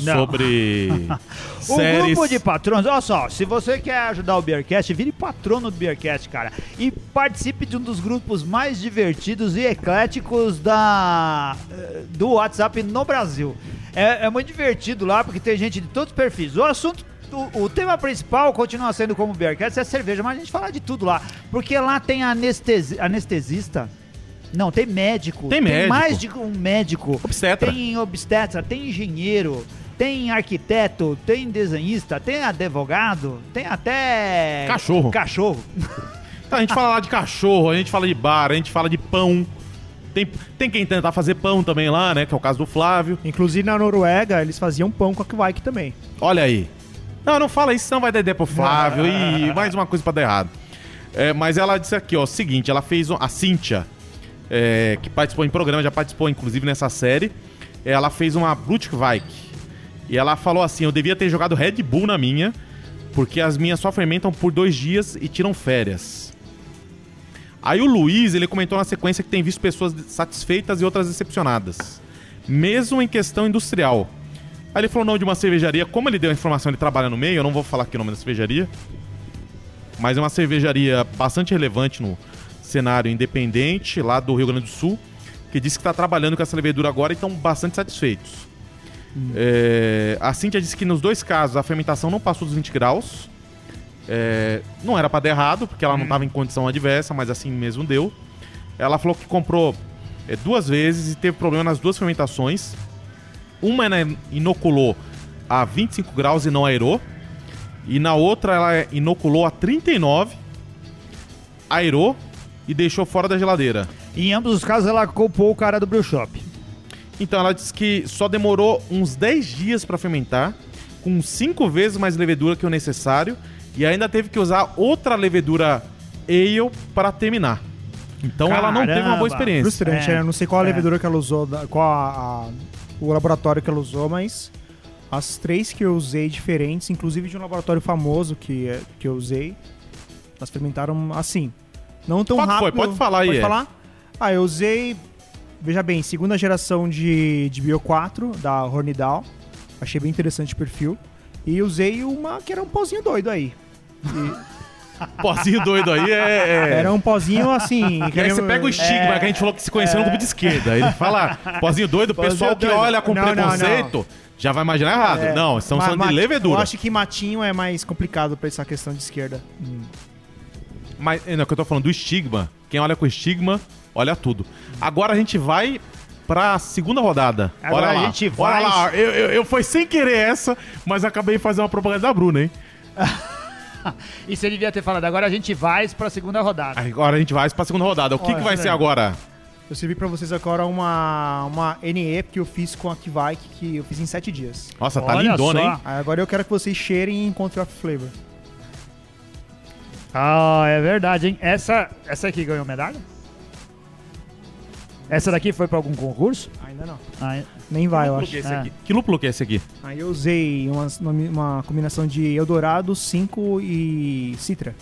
Não. sobre O séries. grupo de patronos, olha só, se você quer ajudar o Beercast, vire patrono do Beercast, cara. E participe de um dos grupos mais divertidos e ecléticos da, eh, do WhatsApp no Brasil. É, é muito divertido lá, porque tem gente de todos os perfis. O assunto. O, o tema principal continua sendo como o Beercast, é cerveja, mas a gente fala de tudo lá. Porque lá tem anestesi, anestesista. Não, tem médico. Tem médico. mais de um médico. Obstetra. Tem obstetra, tem engenheiro, tem arquiteto, tem desenhista, tem advogado, tem até. Cachorro. Cachorro. Então, a gente fala lá de cachorro, a gente fala de bar, a gente fala de pão. Tem, tem quem tentar fazer pão também lá, né? Que é o caso do Flávio. Inclusive na Noruega, eles faziam pão com a Kvike também. Olha aí. Não, não fala isso, senão vai dar ideia pro Flávio. e mais uma coisa pra dar errado. É, mas ela disse aqui, ó, o seguinte, ela fez um- a Cíntia, é, que participou em programa, já participou inclusive nessa série. Ela fez uma Brutvike. E ela falou assim: eu devia ter jogado Red Bull na minha, porque as minhas só fermentam por dois dias e tiram férias. Aí o Luiz, ele comentou na sequência que tem visto pessoas satisfeitas e outras decepcionadas. Mesmo em questão industrial. Aí ele falou o nome de uma cervejaria. Como ele deu a informação, ele trabalha no meio, eu não vou falar aqui o nome da cervejaria. Mas é uma cervejaria bastante relevante no cenário independente, lá do Rio Grande do Sul, que disse que está trabalhando com essa levedura agora e estão bastante satisfeitos. É, a Cintia disse que nos dois casos a fermentação não passou dos 20 graus. É, não era para dar errado, porque ela não estava em condição adversa, mas assim mesmo deu. Ela falou que comprou é, duas vezes e teve problema nas duas fermentações. Uma ela inoculou a 25 graus e não aerou. E na outra ela inoculou a 39, aerou e deixou fora da geladeira. Em ambos os casos, ela culpou o cara do brew shop. Então ela disse que só demorou uns 10 dias para fermentar, com 5 vezes mais levedura que o necessário, e ainda teve que usar outra levedura ale para terminar. Então ela não teve uma boa Caramba. experiência. Frustrante, É, né? Eu não sei qual a é. levedura que ela usou, qual a- a- o laboratório que ela usou, mas as três que eu usei diferentes, inclusive de um laboratório famoso que, é- que eu usei, elas fermentaram assim. Não tão Qual que foi? rápido. Pode falar aí, Pode é. falar? Ah, eu usei, veja bem, segunda geração de, de Bio 4, da Hornidal. Achei bem interessante o perfil. E usei uma que era um pozinho doido aí. Pozinho doido aí é. é- Era um pozinho assim. E aí você pega o estigma que a gente falou que se conheceu no grupo de esquerda. Ele fala, pozinho doido, o pessoal que doido. olha com Não, não, preconceito já vai imaginar errado. É, não, estamos falando de levedura. Eu acho que matinho é mais complicado pra essa questão de esquerda. Mas não, que eu tô falando do estigma. Quem olha com estigma, olha tudo. Agora a gente vai pra segunda rodada. Agora olha a lá. gente Olha vai- lá, eu, eu, eu foi sem querer essa, mas acabei de fazer uma propaganda da Bruna, hein? E você devia ter falado, agora a gente vai pra segunda rodada. Agora a gente vai pra segunda rodada. O que, Olha, que vai ser agora? Eu servi pra vocês agora uma, uma NE que eu fiz com a Kivike, que eu fiz em 7 dias. Nossa, tá Olha lindona, só. hein? Agora eu quero que vocês cheirem e encontrem o flavor. Ah, é verdade, hein? Essa, essa aqui ganhou medalha? Essa daqui foi pra algum concurso? Ainda não. Ah, é- Nem vai, eu acho. que é esse Ah. aqui? Que lúpulo que é esse aqui? Aí eu usei uma, uma combinação de Eldorado, 5 e Citra.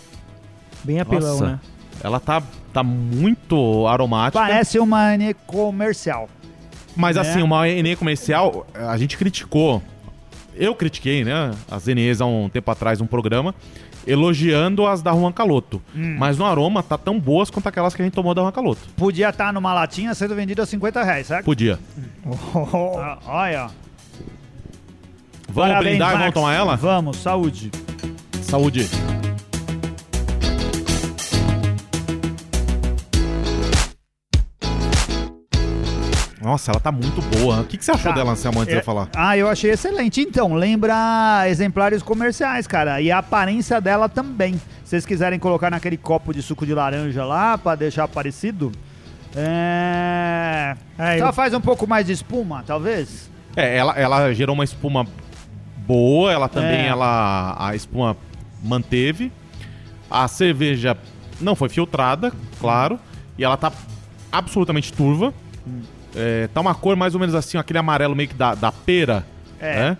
Bem apelão, Nossa. né? Ela tá, tá muito aromática. Parece uma N comercial. Mas né? assim, uma ENE comercial, a gente criticou. Eu critiquei, né? As ENEs há um tempo atrás, um programa, elogiando as da Juan Caloto. Hum. Mas no aroma tá tão boas quanto aquelas que a gente tomou da Juan Caloto. Podia estar numa latinha sendo vendido a 50 reais, certo? Podia. Ah, olha. Vamos Parabéns, brindar e vamos tomar ela? Vamos, saúde. Saúde. Nossa, ela tá muito boa. O que, que você achou Tá. dela, Anselmo, antes de É- eu falar? Ah, eu achei excelente. Então, lembra exemplares comerciais, cara. E a aparência dela também. Se vocês quiserem colocar naquele copo de suco de laranja lá, pra deixar parecido. É. É, Só eu- faz um pouco mais de espuma, talvez? É, ela, ela gerou uma espuma boa, ela também, É. ela a espuma manteve. A cerveja não foi filtrada, claro, e ela tá absolutamente turva. Hum. É, tá uma cor mais ou menos assim, aquele amarelo meio que da, da pera, É. né?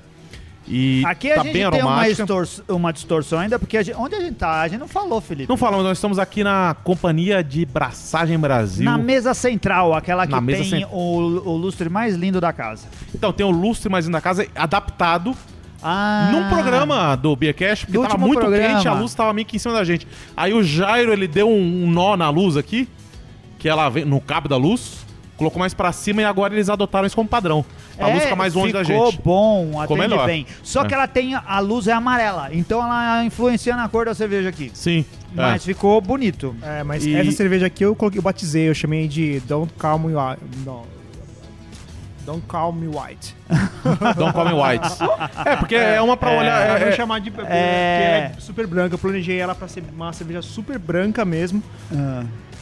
E Aqui a tá gente bem tem uma, estor- uma distorção ainda, porque a gente- onde a gente tá? A gente não falou, Felipe. Não falamos, nós estamos aqui na companhia de Braçagem Brasil. Na mesa central, aquela que Na tem cent- o, o lustre mais lindo da casa. Então, tem o lustre mais da casa adaptado Ah, num programa do Beercast, porque Do tava muito programa. quente, a luz tava meio que em cima da gente. Aí o Jairo, ele deu um, um nó na luz aqui, que ela vem no cabo da luz, colocou mais pra cima e agora eles adotaram isso como padrão. A luz fica mais longe da É, ficou gente. bom, atende melhor. bem. Só É. que ela tem, a luz é amarela, então ela influencia na cor da cerveja aqui. Sim. Mas ficou bonito. É, mas E- essa cerveja aqui eu, coloquei, eu batizei, eu chamei de Don't Call Me White. Não. Don't Call Me White. é. Don't Call Me White. É, porque é, uma pra olhar. Ela é- vai é- chamar de. Porque É. ela é super branca. Eu planejei ela pra ser uma cerveja super branca mesmo.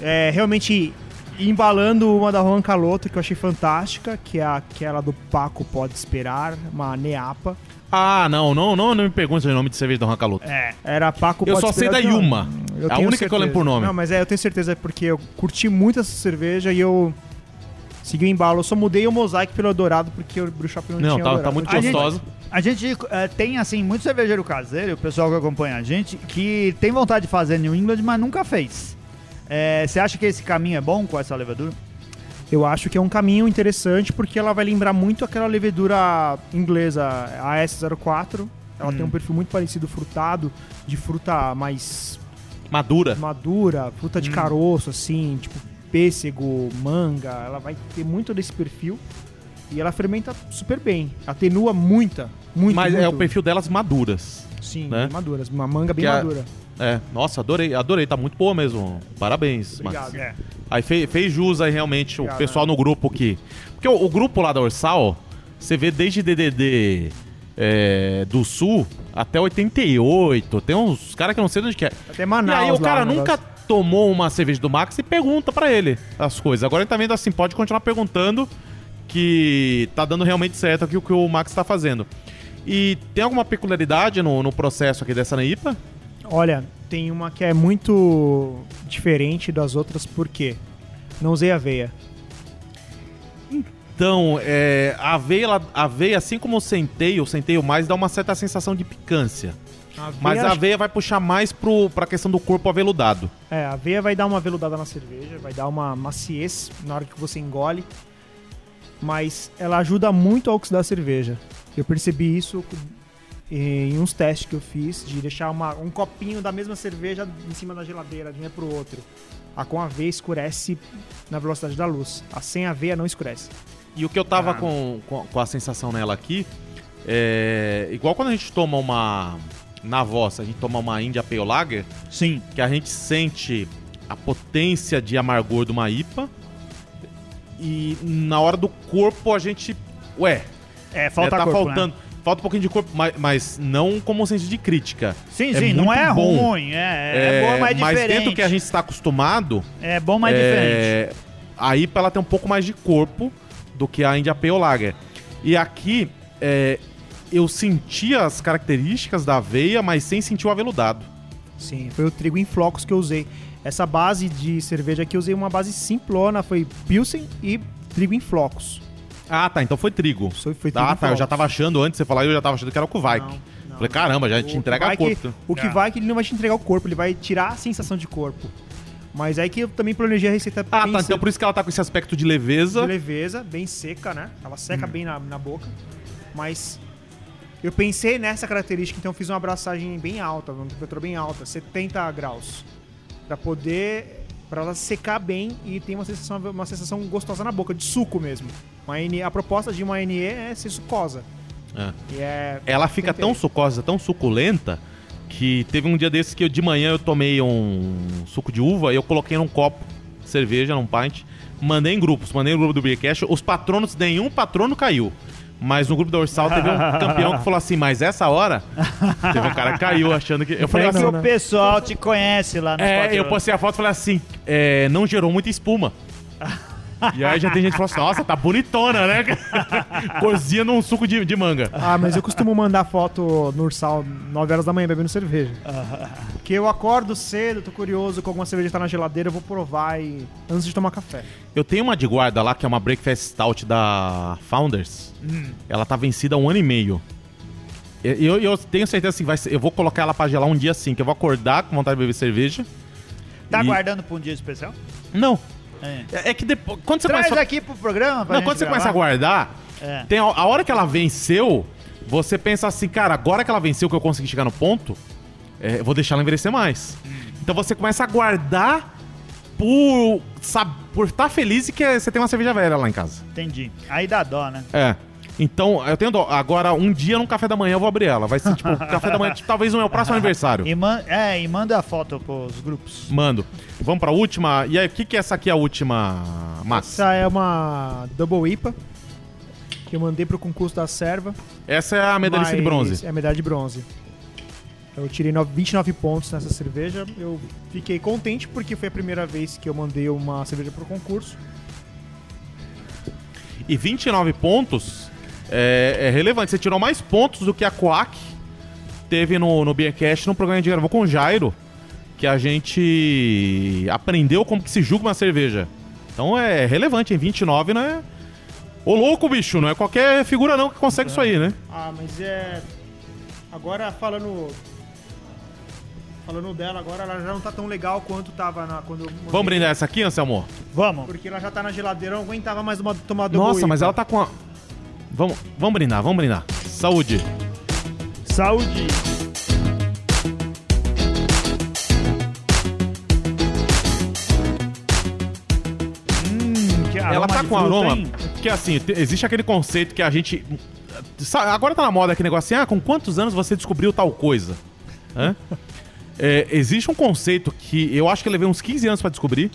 É, realmente embalando uma da Juan Caloto, que eu achei fantástica, que é aquela do Paco Pode Esperar, uma Neapa. Ah, não, não, não, não me pergunte o nome de cerveja do Rancaloto. É. Era Paco Eu Pode só sei da Não, Yuma. eu A tenho única que eu lembro por nome. Não, mas é, eu tenho certeza porque eu curti muito essa cerveja e eu segui o embalo. Eu só mudei o mosaico pelo Dourado porque o Brew Shop não, Não, tinha tá, Eldorado. tá muito A gente- gostosa. A gente eh, tem, assim, muito cervejeiro caseiro, o pessoal que acompanha a gente, que tem vontade de fazer New England, mas nunca fez. Eh, Você acha que esse caminho é bom com essa levedura? Eu acho que é um caminho interessante porque ela vai lembrar muito aquela levedura inglesa, a S04. Ela Hum. tem um perfil muito parecido frutado, de fruta mais Madura. madura, fruta Hum. de caroço, assim, tipo pêssego, manga. Ela vai ter muito desse perfil e ela fermenta super bem. Atenua muita, muito, Mas muito. é o perfil delas maduras. Sim, né? maduras. Uma manga bem Que a- madura. É, nossa, adorei, adorei, tá muito boa mesmo. Parabéns, Obrigado. É. Aí fez, fez jus aí realmente o Obrigado, pessoal no grupo que. Porque o, o grupo lá da Ursal, você vê desde DDD é, do Sul até 88. Tem uns caras que eu não sei de onde que é. Até E Manaus. aí o cara negócio. nunca tomou uma cerveja do Max e pergunta pra ele as coisas. Agora ele tá vendo assim, pode continuar perguntando que tá dando realmente certo aqui o que o Max tá fazendo. E tem alguma peculiaridade no, no processo aqui dessa NIPA? Olha, tem uma que é muito diferente das outras, por quê? Não usei aveia. Então, é, a aveia, ela- a aveia, assim como o centeio, o centeio mais dá uma certa sensação de picância. Mas a acho- aveia vai puxar mais pro, pra questão do corpo aveludado. É, a aveia vai dar uma veludada na cerveja, vai dar uma maciez na hora que você engole. Mas ela ajuda muito a oxidar a cerveja. Eu percebi isso em uns testes que eu fiz de deixar uma- um copinho da mesma cerveja em cima da geladeira, de um é pro outro. A com aveia escurece na velocidade da luz. A sem aveia não escurece. E o que eu tava Ah. com, com, com a sensação nela aqui é. Igual quando a gente toma uma. Na voz, a gente toma uma India Pale Lager, Sim. que a gente sente a potência de amargor de uma IPA. E na hora do corpo a gente. Ué, É, falta é, tá corpo, né? Falta um pouquinho de corpo, mas, mas não como um senso de crítica. Sim, É sim, não é bom. ruim. É, é, bom, mas é mas diferente. dentro do que a gente está acostumado, É bom, mas diferente. é, a IPA ela tem um pouco mais de corpo do que a India Pale Lager. E aqui é, eu senti as características da aveia, mas sem sentir o aveludado. Sim, foi o trigo em flocos que eu usei. Essa base de cerveja aqui eu usei uma base simplona, foi Pilsen e trigo em flocos. Ah, tá, então foi trigo. Foi, foi trigo Ah, tá, eu já tava achando antes de você falar, eu já tava achando que era o Kuvike. Não, não. Falei, caramba, já te O entrega vai corpo. que- O que É. vai que ele não vai te entregar o corpo, ele vai tirar a sensação de corpo. Mas aí que eu também planejei a receita Ah, tá, então por isso que ela tá com esse aspecto de leveza. de leveza, bem seca, né? Ela seca bem na, na boca. Mas eu pensei nessa característica, então eu fiz uma abraçagem bem alta, uma temperatura bem alta, 70 graus. Pra poder. Pra ela secar bem e ter uma sensação, uma sensação gostosa na boca, de suco mesmo. Uma NE a proposta de uma NE é ser sucosa. É. E é. Ela fica tão sucosa, tão suculenta, que teve um dia desses que eu, de manhã eu tomei um suco de uva e eu coloquei num copo de cerveja, num pint, mandei em grupos, mandei no grupo do Beercast, os patronos, nenhum patrono caiu. Mas no grupo da Ursal teve um campeão que falou assim, mas essa hora, teve um cara que caiu achando que... Eu falei Não, assim, né? o pessoal te conhece lá no é, eu postei a foto e falei assim, é, não gerou muita espuma. E aí já tem gente que falou assim, nossa, tá bonitona, né? Corzinha num suco de, de manga. Ah, mas eu costumo mandar foto no Ursal 9 horas da manhã bebendo cerveja. Porque eu acordo cedo, tô curioso com alguma cerveja que tá na geladeira, eu vou provar e. antes de tomar café. Eu tenho uma de guarda lá, que é uma Breakfast Stout da Founders. Ela tá vencida há um ano e meio. E Eu, eu tenho certeza assim, vai ser- eu vou colocar ela pra gelar um dia assim, que eu vou acordar com vontade de beber cerveja. Tá E- guardando pra um dia especial? Não. É. É, é que depois. Quando você Traz começa, aqui pro programa pra não, quando você gravar. começa a guardar, É. tem a, a hora que ela venceu, você pensa assim, cara, agora que ela venceu, que eu consegui chegar no ponto, é, vou deixar ela envelhecer mais. Hum. Então você começa a guardar por estar por tá feliz e que você tem uma cerveja velha lá em casa. Entendi. Aí dá dó, né? É. Então, eu tenho dó. Agora, um dia no café da manhã eu vou abrir ela. Vai ser tipo, café da manhã, tipo, talvez no meu próximo aniversário. E, man é, e manda a foto pros grupos. Mando. Vamos pra última. E aí, o que, que é essa aqui, a última, Max? Essa é uma Double IPA que eu mandei pro concurso da Serva. Essa é a medalhista de bronze. É a medalha de bronze. Eu tirei no- 29 pontos nessa cerveja. Eu fiquei contente porque foi a primeira vez que eu mandei uma cerveja pro concurso. E 29 pontos é, é relevante. Você tirou mais pontos do que a Quack teve no, no Beercast no programa de gravou com o Jairo. Que a gente aprendeu como que se julga uma cerveja. Então é relevante, em 29 não é. Ô louco, bicho, não é qualquer figura não que consegue isso aí, né? Ah, mas é. Agora falando. Falando dela agora, ela já não tá tão legal quanto tava na, quando mandei. Vamos brindar essa aqui, Anselmo? Vamos. Porque ela já tá na geladeira, eu não aguentava mais uma, Double Nossa, mas ela tá com a. Vamos, vamos brindar, vamos brindar. Saúde. Saúde. Hum, que ela tá com aroma. hein? Porque assim, te- existe aquele conceito que a gente. Agora tá na moda aquele negócio assim, ah, com quantos anos você descobriu tal coisa? Hã? É, existe um conceito que eu acho que eu levei uns 15 anos pra descobrir,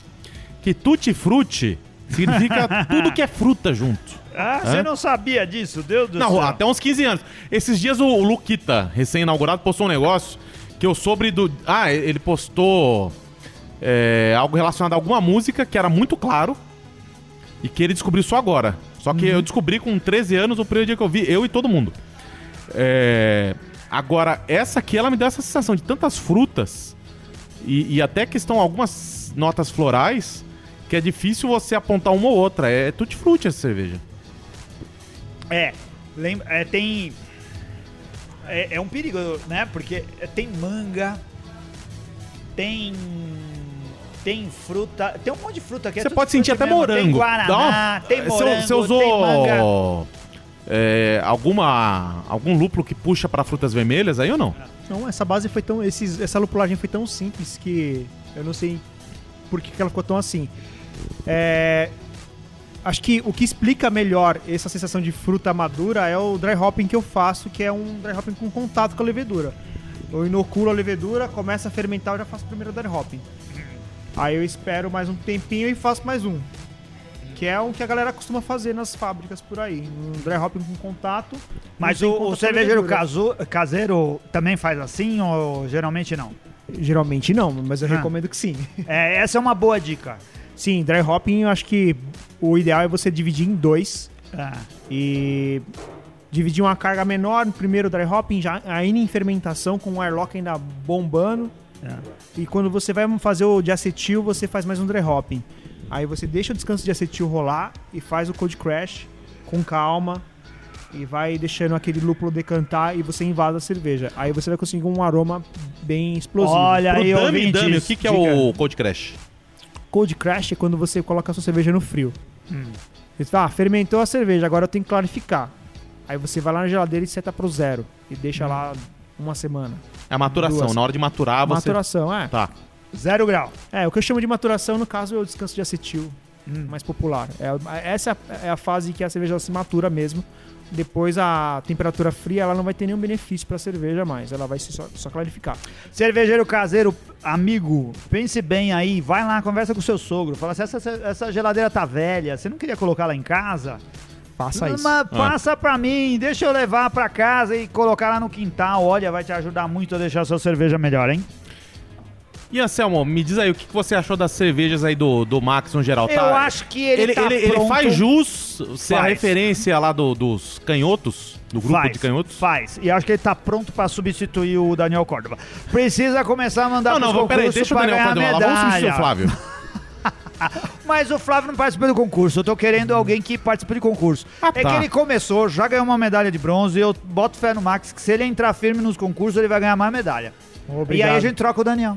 que tutti frutti significa tudo que é fruta junto. Ah, você não sabia disso, Deus do Não, céu. até uns 15 anos. Esses dias o, o Luquita, recém-inaugurado, postou um negócio que eu soube do. Ah, ele postou é, algo relacionado a alguma música que era muito claro e que ele descobriu só agora. Só que eu descobri com 13 anos o primeiro dia que eu vi, eu e todo mundo. É, agora, essa aqui, ela me deu essa sensação de tantas frutas e, e até questão algumas notas florais que é difícil você apontar uma ou outra. É, tutti frutti essa cerveja. É, lembra, é, tem. É, é um perigo, né? Porque tem manga, tem. Tem fruta, tem um monte de fruta aqui. é Você tudo pode sentir até mesmo. Tem morango. guaraná, Dá uma- tem morango, Você usou tem é, alguma algum lúpulo que puxa para frutas vermelhas aí ou não? Não, essa base foi tão. Esses, essa lupulagem foi tão simples que eu não sei por que, que ela ficou tão assim. É, acho que o que explica melhor essa sensação de fruta madura é o dry hopping que eu faço, que é um dry hopping com contato com a levedura. Eu inoculo a levedura, começa a fermentar, eu já faço o primeiro dry hopping. Aí eu espero mais um tempinho e faço mais um. Que é o que a galera costuma fazer nas fábricas por aí. Um dry hopping com contato. Mas o, o cervejeiro casu- caseiro também faz assim ou geralmente não? Geralmente não, mas eu Ah. recomendo que sim. É, essa é uma boa dica. Sim, dry hopping eu acho que o ideal é você dividir em dois Ah, e dividir uma carga menor no primeiro dry hopping, já ainda em fermentação, com o airlock ainda bombando. é. E quando você vai fazer o de acetil, você faz mais um dry hopping. Aí você deixa o descanso de acetil rolar e faz o cold crash com calma e vai deixando aquele lúpulo decantar e você invasa a cerveja. Aí você vai conseguir um aroma bem explosivo. Olha Pro aí, Dami Dami, o que, que é o Cold Crash? Cold crash é quando você coloca a sua cerveja no frio. Você fala, ah, fermentou a cerveja, agora eu tenho que clarificar. Aí você vai lá na geladeira e seta pro zero. E deixa lá uma semana. É a maturação. Duas. Na hora de maturar, você. Maturação, é. Tá. Zero grau. É, o que eu chamo de maturação, no caso, é o descanso de acetil. Hum. Mais popular. É, essa é a, é a fase que a cerveja se matura mesmo. Depois a temperatura fria ela não vai ter nenhum benefício pra cerveja mais. Ela vai se só, só clarificar. Cervejeiro caseiro, amigo, pense bem aí, vai lá, conversa com o seu sogro. Fala assim, essa, essa geladeira tá velha, você não queria colocar lá em casa? Faça isso. Mas passa pra mim, deixa eu levar pra casa e colocar lá no quintal. Olha, vai te ajudar muito a deixar a sua cerveja melhor, hein? E Anselmo, me diz aí, o que, você achou das cervejas aí do, do Max no geral? Eu Tá- acho que ele, Ele, tá ele, ele faz jus ser a Faz. referência lá do- dos canhotos, do grupo faz, de canhotos? Faz. E acho que ele tá pronto pra substituir o Daniel Córdoba. Precisa começar a mandar Não, não, vou- peraí, concursos deixa o Daniel ganhar Córdoba lá. Vamos substituir o medalha. Flávio. Mas o Flávio não participou do concurso. Eu tô querendo alguém que participe de concurso. Ah, é tá. que ele começou, já ganhou uma medalha de bronze. E eu boto fé no Max que se ele entrar firme nos concursos, ele vai ganhar mais medalha. Obrigado. E aí a gente troca o Daniel.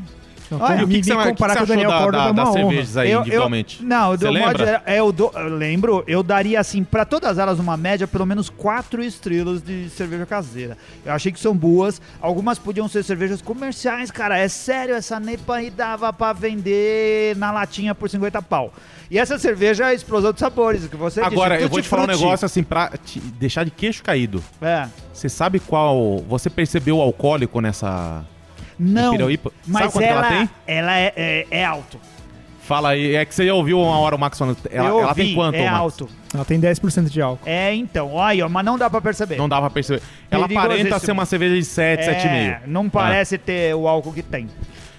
Não, Olha, o que, me que você, que que comparar você com o Daniel da, Córdoba da, é das cervejas aí, Eu- eu- individualmente? não, do modo lembra? é, eu, dou- eu lembro, eu daria assim, pra todas elas, uma média pelo menos quatro estrelas de cerveja caseira. Eu achei que são boas. Algumas podiam ser cervejas comerciais, cara. É sério, essa nepa aí dava pra vender na latinha por 50 pau. E essa cerveja é a explosão de sabores, que você Agora, disse, eu vou te falar um negócio assim, pra te deixar de queixo caído. É. Você sabe qual. Você percebeu o alcoólico nessa. Não? Sabe mas quanto que ela ela, tem? ela é, é, é alto. Fala aí, é que você já ouviu uma hora o Max falando. Ela, eu ela ouvi, tem quanto, é Max? alto. Ela tem 10% de álcool. É, então, olha, mas não dá pra perceber. Não dá pra perceber. Ela aparenta ser uma cerveja de 7, é, 7,5. Não parece ter o álcool que tem.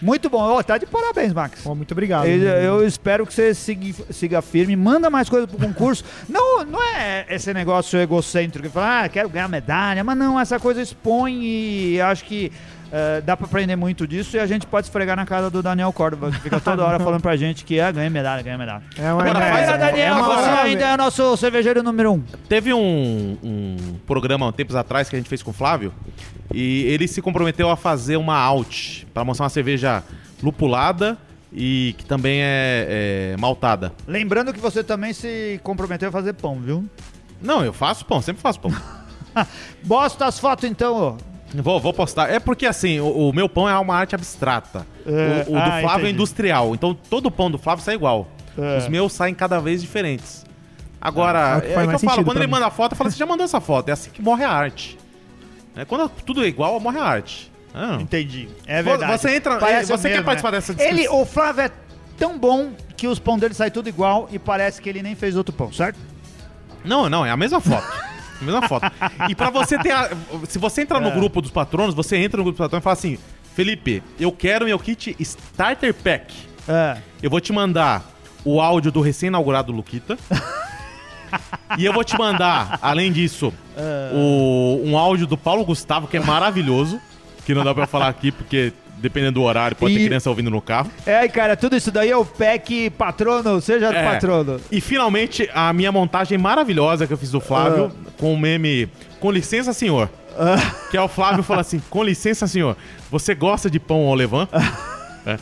Muito bom. Ó, tá de parabéns, Max. Bom, muito obrigado. Eu, eu espero que você siga, siga firme, manda mais coisas pro concurso. não, não é esse negócio egocêntrico que fala, ah, quero ganhar medalha, mas não, essa coisa expõe e acho que eh, dá pra aprender muito disso e a gente pode esfregar na casa do Daniel Córdoba, que fica toda hora falando pra gente que é ganha medalha, ganha medalha. É uma Agora, é, faz- Brincadeira, Daniel, é uma- você ainda é nosso cervejeiro número um. Teve um, um programa há tempos atrás que a gente fez com o Flávio e ele se comprometeu a fazer uma out pra mostrar uma cerveja lupulada e que também é, é maltada. Lembrando que você também se comprometeu a fazer pão, viu? Não, eu faço pão, sempre faço pão. Bosta as fotos então, ó. Vou, vou postar. É porque assim, o, o meu pão é uma arte abstrata. É, o o do ah, Flávio é entendi. industrial. Então todo pão do Flávio sai igual. É. Os meus saem cada vez diferentes. Agora, É o é, que eu falo, quando ele mim. manda foto, eu falo, você já mandou essa foto. É assim que morre a arte. É, quando tudo é igual, morre a arte. Ah. Entendi. É verdade. você entra- Parece você o quer mesmo, participar né? dessa discussão? Ele, o Flávio é tão bom que os pão dele saem tudo igual e parece que ele nem fez outro pão, certo? Não, não, é a mesma foto. Mesma foto. E pra você ter. a- se você entrar no É. grupo dos patronos, você entra no grupo dos patronos e fala assim: Felipe, eu quero meu kit Starter Pack. É. Eu vou te mandar o áudio do recém-inaugurado Luquita. e eu vou te mandar, além disso, o- um áudio do Paulo Gustavo, que é maravilhoso. Que não dá pra eu falar aqui, porque dependendo do horário, pode E- ter criança ouvindo no carro. É, cara, tudo isso daí é o pack patrono, seja É. patrono. E finalmente a minha montagem maravilhosa que eu fiz do Flávio com o meme Com licença, senhor. Que é o Flávio fala assim: Com licença, senhor. Você gosta de pão Olevan? É.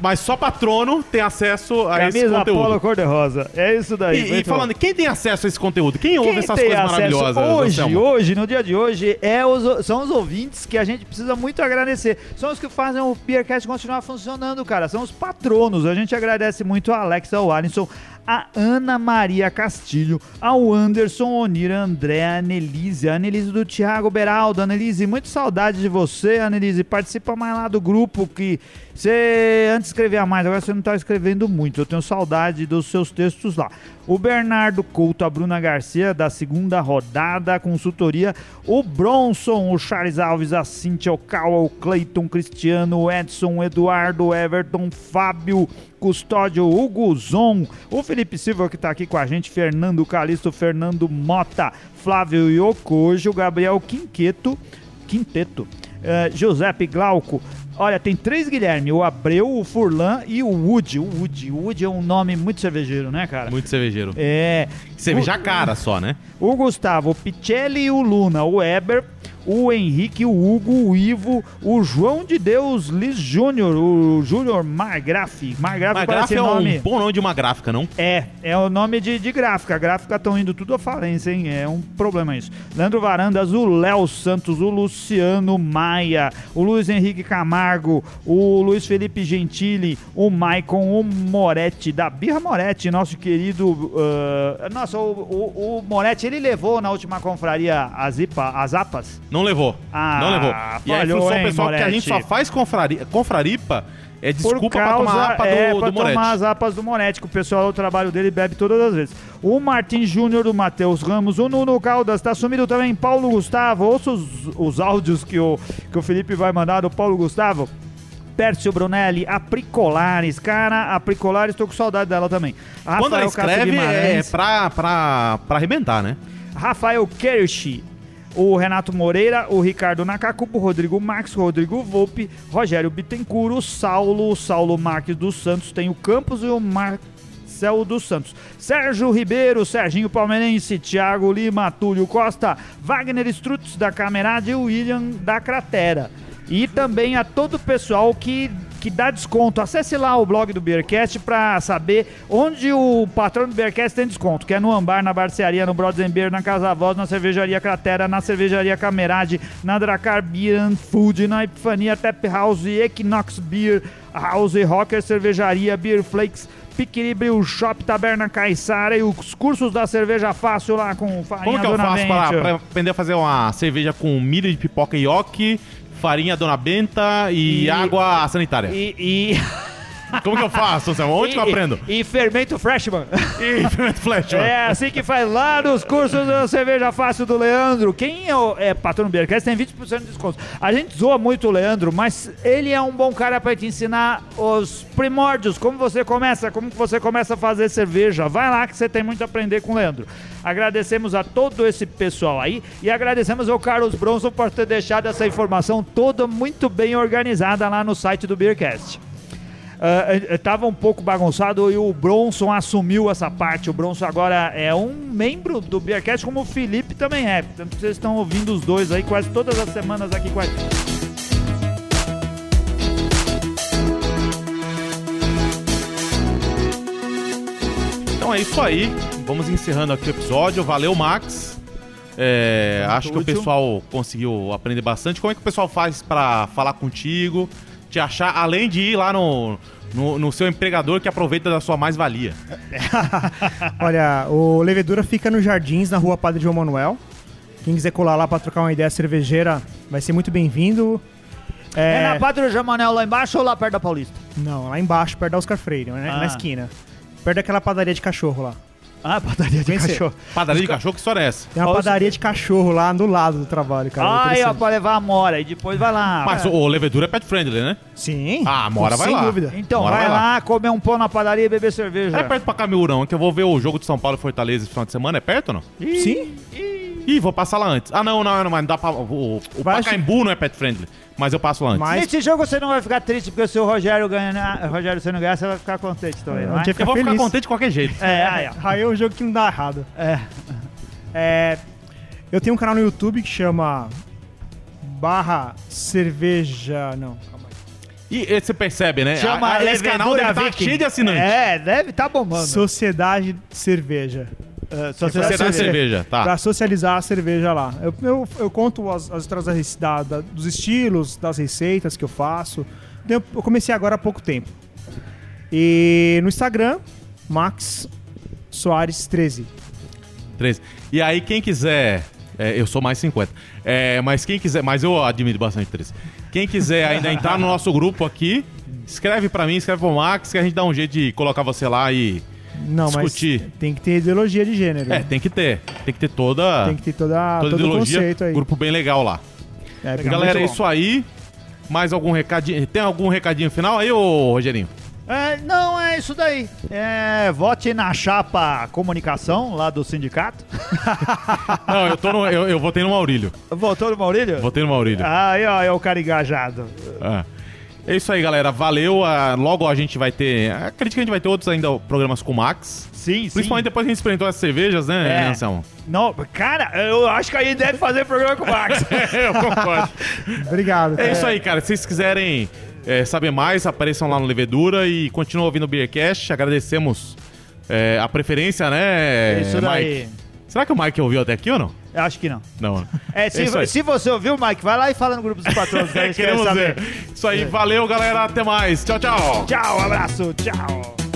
Mas só patrono tem acesso a esse Camisa conteúdo. polo cor-de-rosa. É isso daí. E, e falando, quem tem acesso a esse conteúdo? Quem ouve Quem essas tem coisas maravilhosas? Hoje, hoje, no dia de hoje, é os- são os ouvintes que a gente precisa muito agradecer. São os que fazem o Beercast continuar funcionando, cara. São os patronos. A gente agradece muito a Alex, ao Alisson, a Ana Maria Castilho, ao Anderson Onira, André, Anelise, Anelise do Thiago Beraldo. Anelise, muito saudade de você, Anelise. Participa mais lá do grupo que você antes escrevia mais, agora você não está escrevendo muito. Eu tenho saudade dos seus textos lá. O Bernardo Couto, a Bruna Garcia, da segunda rodada, consultoria. O Bronson, o Charles Alves, a Cintia, o Cal, o Cleiton, Cristiano, o Edson, o Eduardo, o Everton, Fábio, Custódio, Hugo Zon, o Felipe Silva que tá aqui com a gente, Fernando Calisto, Fernando Mota, Flávio Yokojo, Gabriel Quinqueto, Quinteto, eh, Giuseppe Glauco. Olha, tem três Guilherme, o Abreu, o Furlan e o Woody. O Woody, o Woody é um nome muito cervejeiro, né, cara? Muito cervejeiro. É. Cerveja O- cara só, né? o Gustavo, o Picelli e o Luna, o Eber, o Henrique, o Hugo, o Ivo, o João de Deus Liz Júnior, o Júnior Margraf. Margraf gráfica é nome. um bom nome de uma gráfica, não? É, é o nome de, de gráfica. A gráfica estão indo tudo à falência, hein? É um problema isso. Leandro Varandas, o Léo Santos, o Luciano Maia, o Luiz Henrique Camargo, o Luiz Felipe Gentili, o Maicon, o Moretti, da Birra Moretti, nosso querido. ah, nossa, o, o, o Moretti, ele levou na última confraria as, IPA, as APAS. Não levou. Ah, não levou. E aí, função hein, pessoal que a gente só faz confrari, confraripa é desculpa Por pra causa, tomar apa é, do, pra do Moretti. tomar as apas do Moretti, que o pessoal, o trabalho dele bebe todas as vezes. O Martin Júnior do Matheus Ramos, o Nuno Caldas, tá sumido também, Paulo Gustavo, ouça os, os áudios que o, que o Felipe vai mandar do Paulo Gustavo. Pércio Brunelli, Apricolares, cara, Apricolares, tô com saudade dela também. Quando ela escreve, é pra, pra, pra arrebentar, né? Rafael Kirsch, o Renato Moreira, o Ricardo Nakakubo, o Rodrigo Marques, o Rodrigo Volpe, Rogério Bittencourt, o Saulo, o Saulo Marques dos Santos, tem o Campos e o Marcelo dos Santos. Sérgio Ribeiro, Serginho Palmeirense, Thiago Lima, Túlio Costa, Wagner Strutz da Camerade e William da Cratera. E também a todo o pessoal que, que dá desconto. Acesse lá o blog do Beercast para saber onde o patrão do Beercast tem desconto. Que é no Ambar, na Barcearia, no Brothers Beer, na Casa Voz, na Cervejaria Cratera, na Cervejaria Camerade, na Dracar Beer and Food, na Epifania Tap House, Equinox Beer House, Rocker Cervejaria, Beer Flakes, Piquiribril Shop, Taberna Caiçara e os cursos da Cerveja Fácil lá com farinha Como que eu faço pra aprender a fazer uma cerveja com milho de pipoca e ioki, farinha Dona Benta e, E- água sanitária? E, e, Como que eu faço? Onde que eu aprendo? e, e fermento freshman. E fermento flash, mano. É assim que faz lá nos cursos da Cerveja Fácil do Leandro. Quem é, o, é patrão do Beercast tem 20% de desconto. A gente zoa muito o Leandro, mas ele é um bom cara para te ensinar os primórdios, como você começa, como você começa a fazer cerveja. Vai lá que você tem muito a aprender com o Leandro. Agradecemos a todo esse pessoal aí e agradecemos ao Carlos Bronson por ter deixado essa informação toda muito bem organizada lá no site do Beercast. Ah, eh, tava um pouco bagunçado e o Bronson assumiu essa parte. O Bronson agora é um membro do Beercast, como o Felipe também é. Tanto que vocês estão ouvindo os dois aí quase todas as semanas aqui com a gente. Então é isso aí. Vamos encerrando aqui o episódio. Valeu, Max. É, acho que o útil. pessoal conseguiu aprender bastante. Como é que o pessoal faz pra falar contigo, te achar, além de ir lá no, no, no seu empregador que aproveita da sua mais-valia? Olha, o Levedura fica nos Jardins, na rua Padre João Manuel. Quem quiser colar lá pra trocar uma ideia cervejeira vai ser muito bem-vindo. É, na Padre Jamanel lá embaixo ou lá perto da Paulista? Não, lá embaixo, perto da Oscar Freire, né? Ah. na esquina. Perto daquela padaria de cachorro lá. Ah, padaria de cachorro. Padaria de cachorro, que história é essa? Tem uma Olha os- padaria de cachorro lá do lado do trabalho, cara. Ai, ó, Interessante. pra levar a mora e depois vai lá. Mas o levedura é pet friendly, né? Sim. Ah, Mora vai sem lá. dúvida. Então, Bora, vai, vai lá, comer um pão na padaria e beber cerveja. É perto pra Camurão, que eu vou ver o jogo de São Paulo e Fortaleza esse final de semana. É perto ou não? Sim. Ih, vou passar lá antes. Ah, não, não, não, mas não dá pra. O, o Vai Pacaembu não é pet friendly, mas eu passo lá antes. Mas- Nesse jogo você não vai ficar triste porque se o Rogério ganhar, Rogério você não ganhar, você vai ficar contente também, não é? É eu vou ficar feliz. contente de qualquer jeito. É, aí, ó. Aí é um jogo que não dá errado. É. É, eu tenho um canal no YouTube que chama barra cerveja... Não, calma aí. E, e você percebe, né? Chama A- a- esse canal deve estar Viking. cheio de assinantes. É, deve tá bombando. Sociedade Cerveja. É, Sociedade Cerveja. Cerveja, tá. Pra socializar a cerveja lá. Eu, eu, eu conto as, as histórias da da- dos estilos, das receitas que eu faço. Eu, eu comecei agora há pouco tempo. E no Instagram, Max Soares 13. 13. E aí, quem quiser. é, eu sou mais 50. É, mas quem quiser. Mas eu admiro bastante 13. Quem quiser ainda entrar no nosso grupo aqui, escreve pra mim, escreve pro Max, que a gente dá um jeito de colocar você lá e. Não, Discutir. mas tem que ter ideologia de gênero. É, tem que ter. Tem que ter toda. Tem que ter toda, toda todo ideologia. conceito aí. Grupo bem legal lá. É, bem Galera, é isso aí. Mais algum recadinho? Tem algum recadinho final aí, ô Rogerinho? É, não, é isso daí. É, vote na chapa comunicação lá do sindicato. Não, eu, tô no, eu, eu votei no Maurílio. Votou no Maurílio? Votei no Maurílio. Aí, ó, é o cara engajado. É. É isso aí, galera. Valeu. ah, logo a gente vai ter. Acredito que a gente vai ter outros ainda programas com o Max. Sim, sim. Principalmente depois que a gente experimentou as cervejas, né, É. Anselmo? Não, cara, eu acho que aí deve fazer programa com o Max. eu concordo. Obrigado. É isso aí, cara. Se vocês quiserem é, saber mais, apareçam lá no Levedura e continuem ouvindo o Beercast. Agradecemos é, a preferência, né, isso daí. Mike? Será que o Mike ouviu até aqui ou não? Eu acho que não. Não, né? É, se, É se você ouviu, Mike, vai lá e fala no grupo dos patrões que Queremos saber. ver. Isso aí, valeu, galera. Até mais. Tchau, tchau. Tchau, abraço, tchau.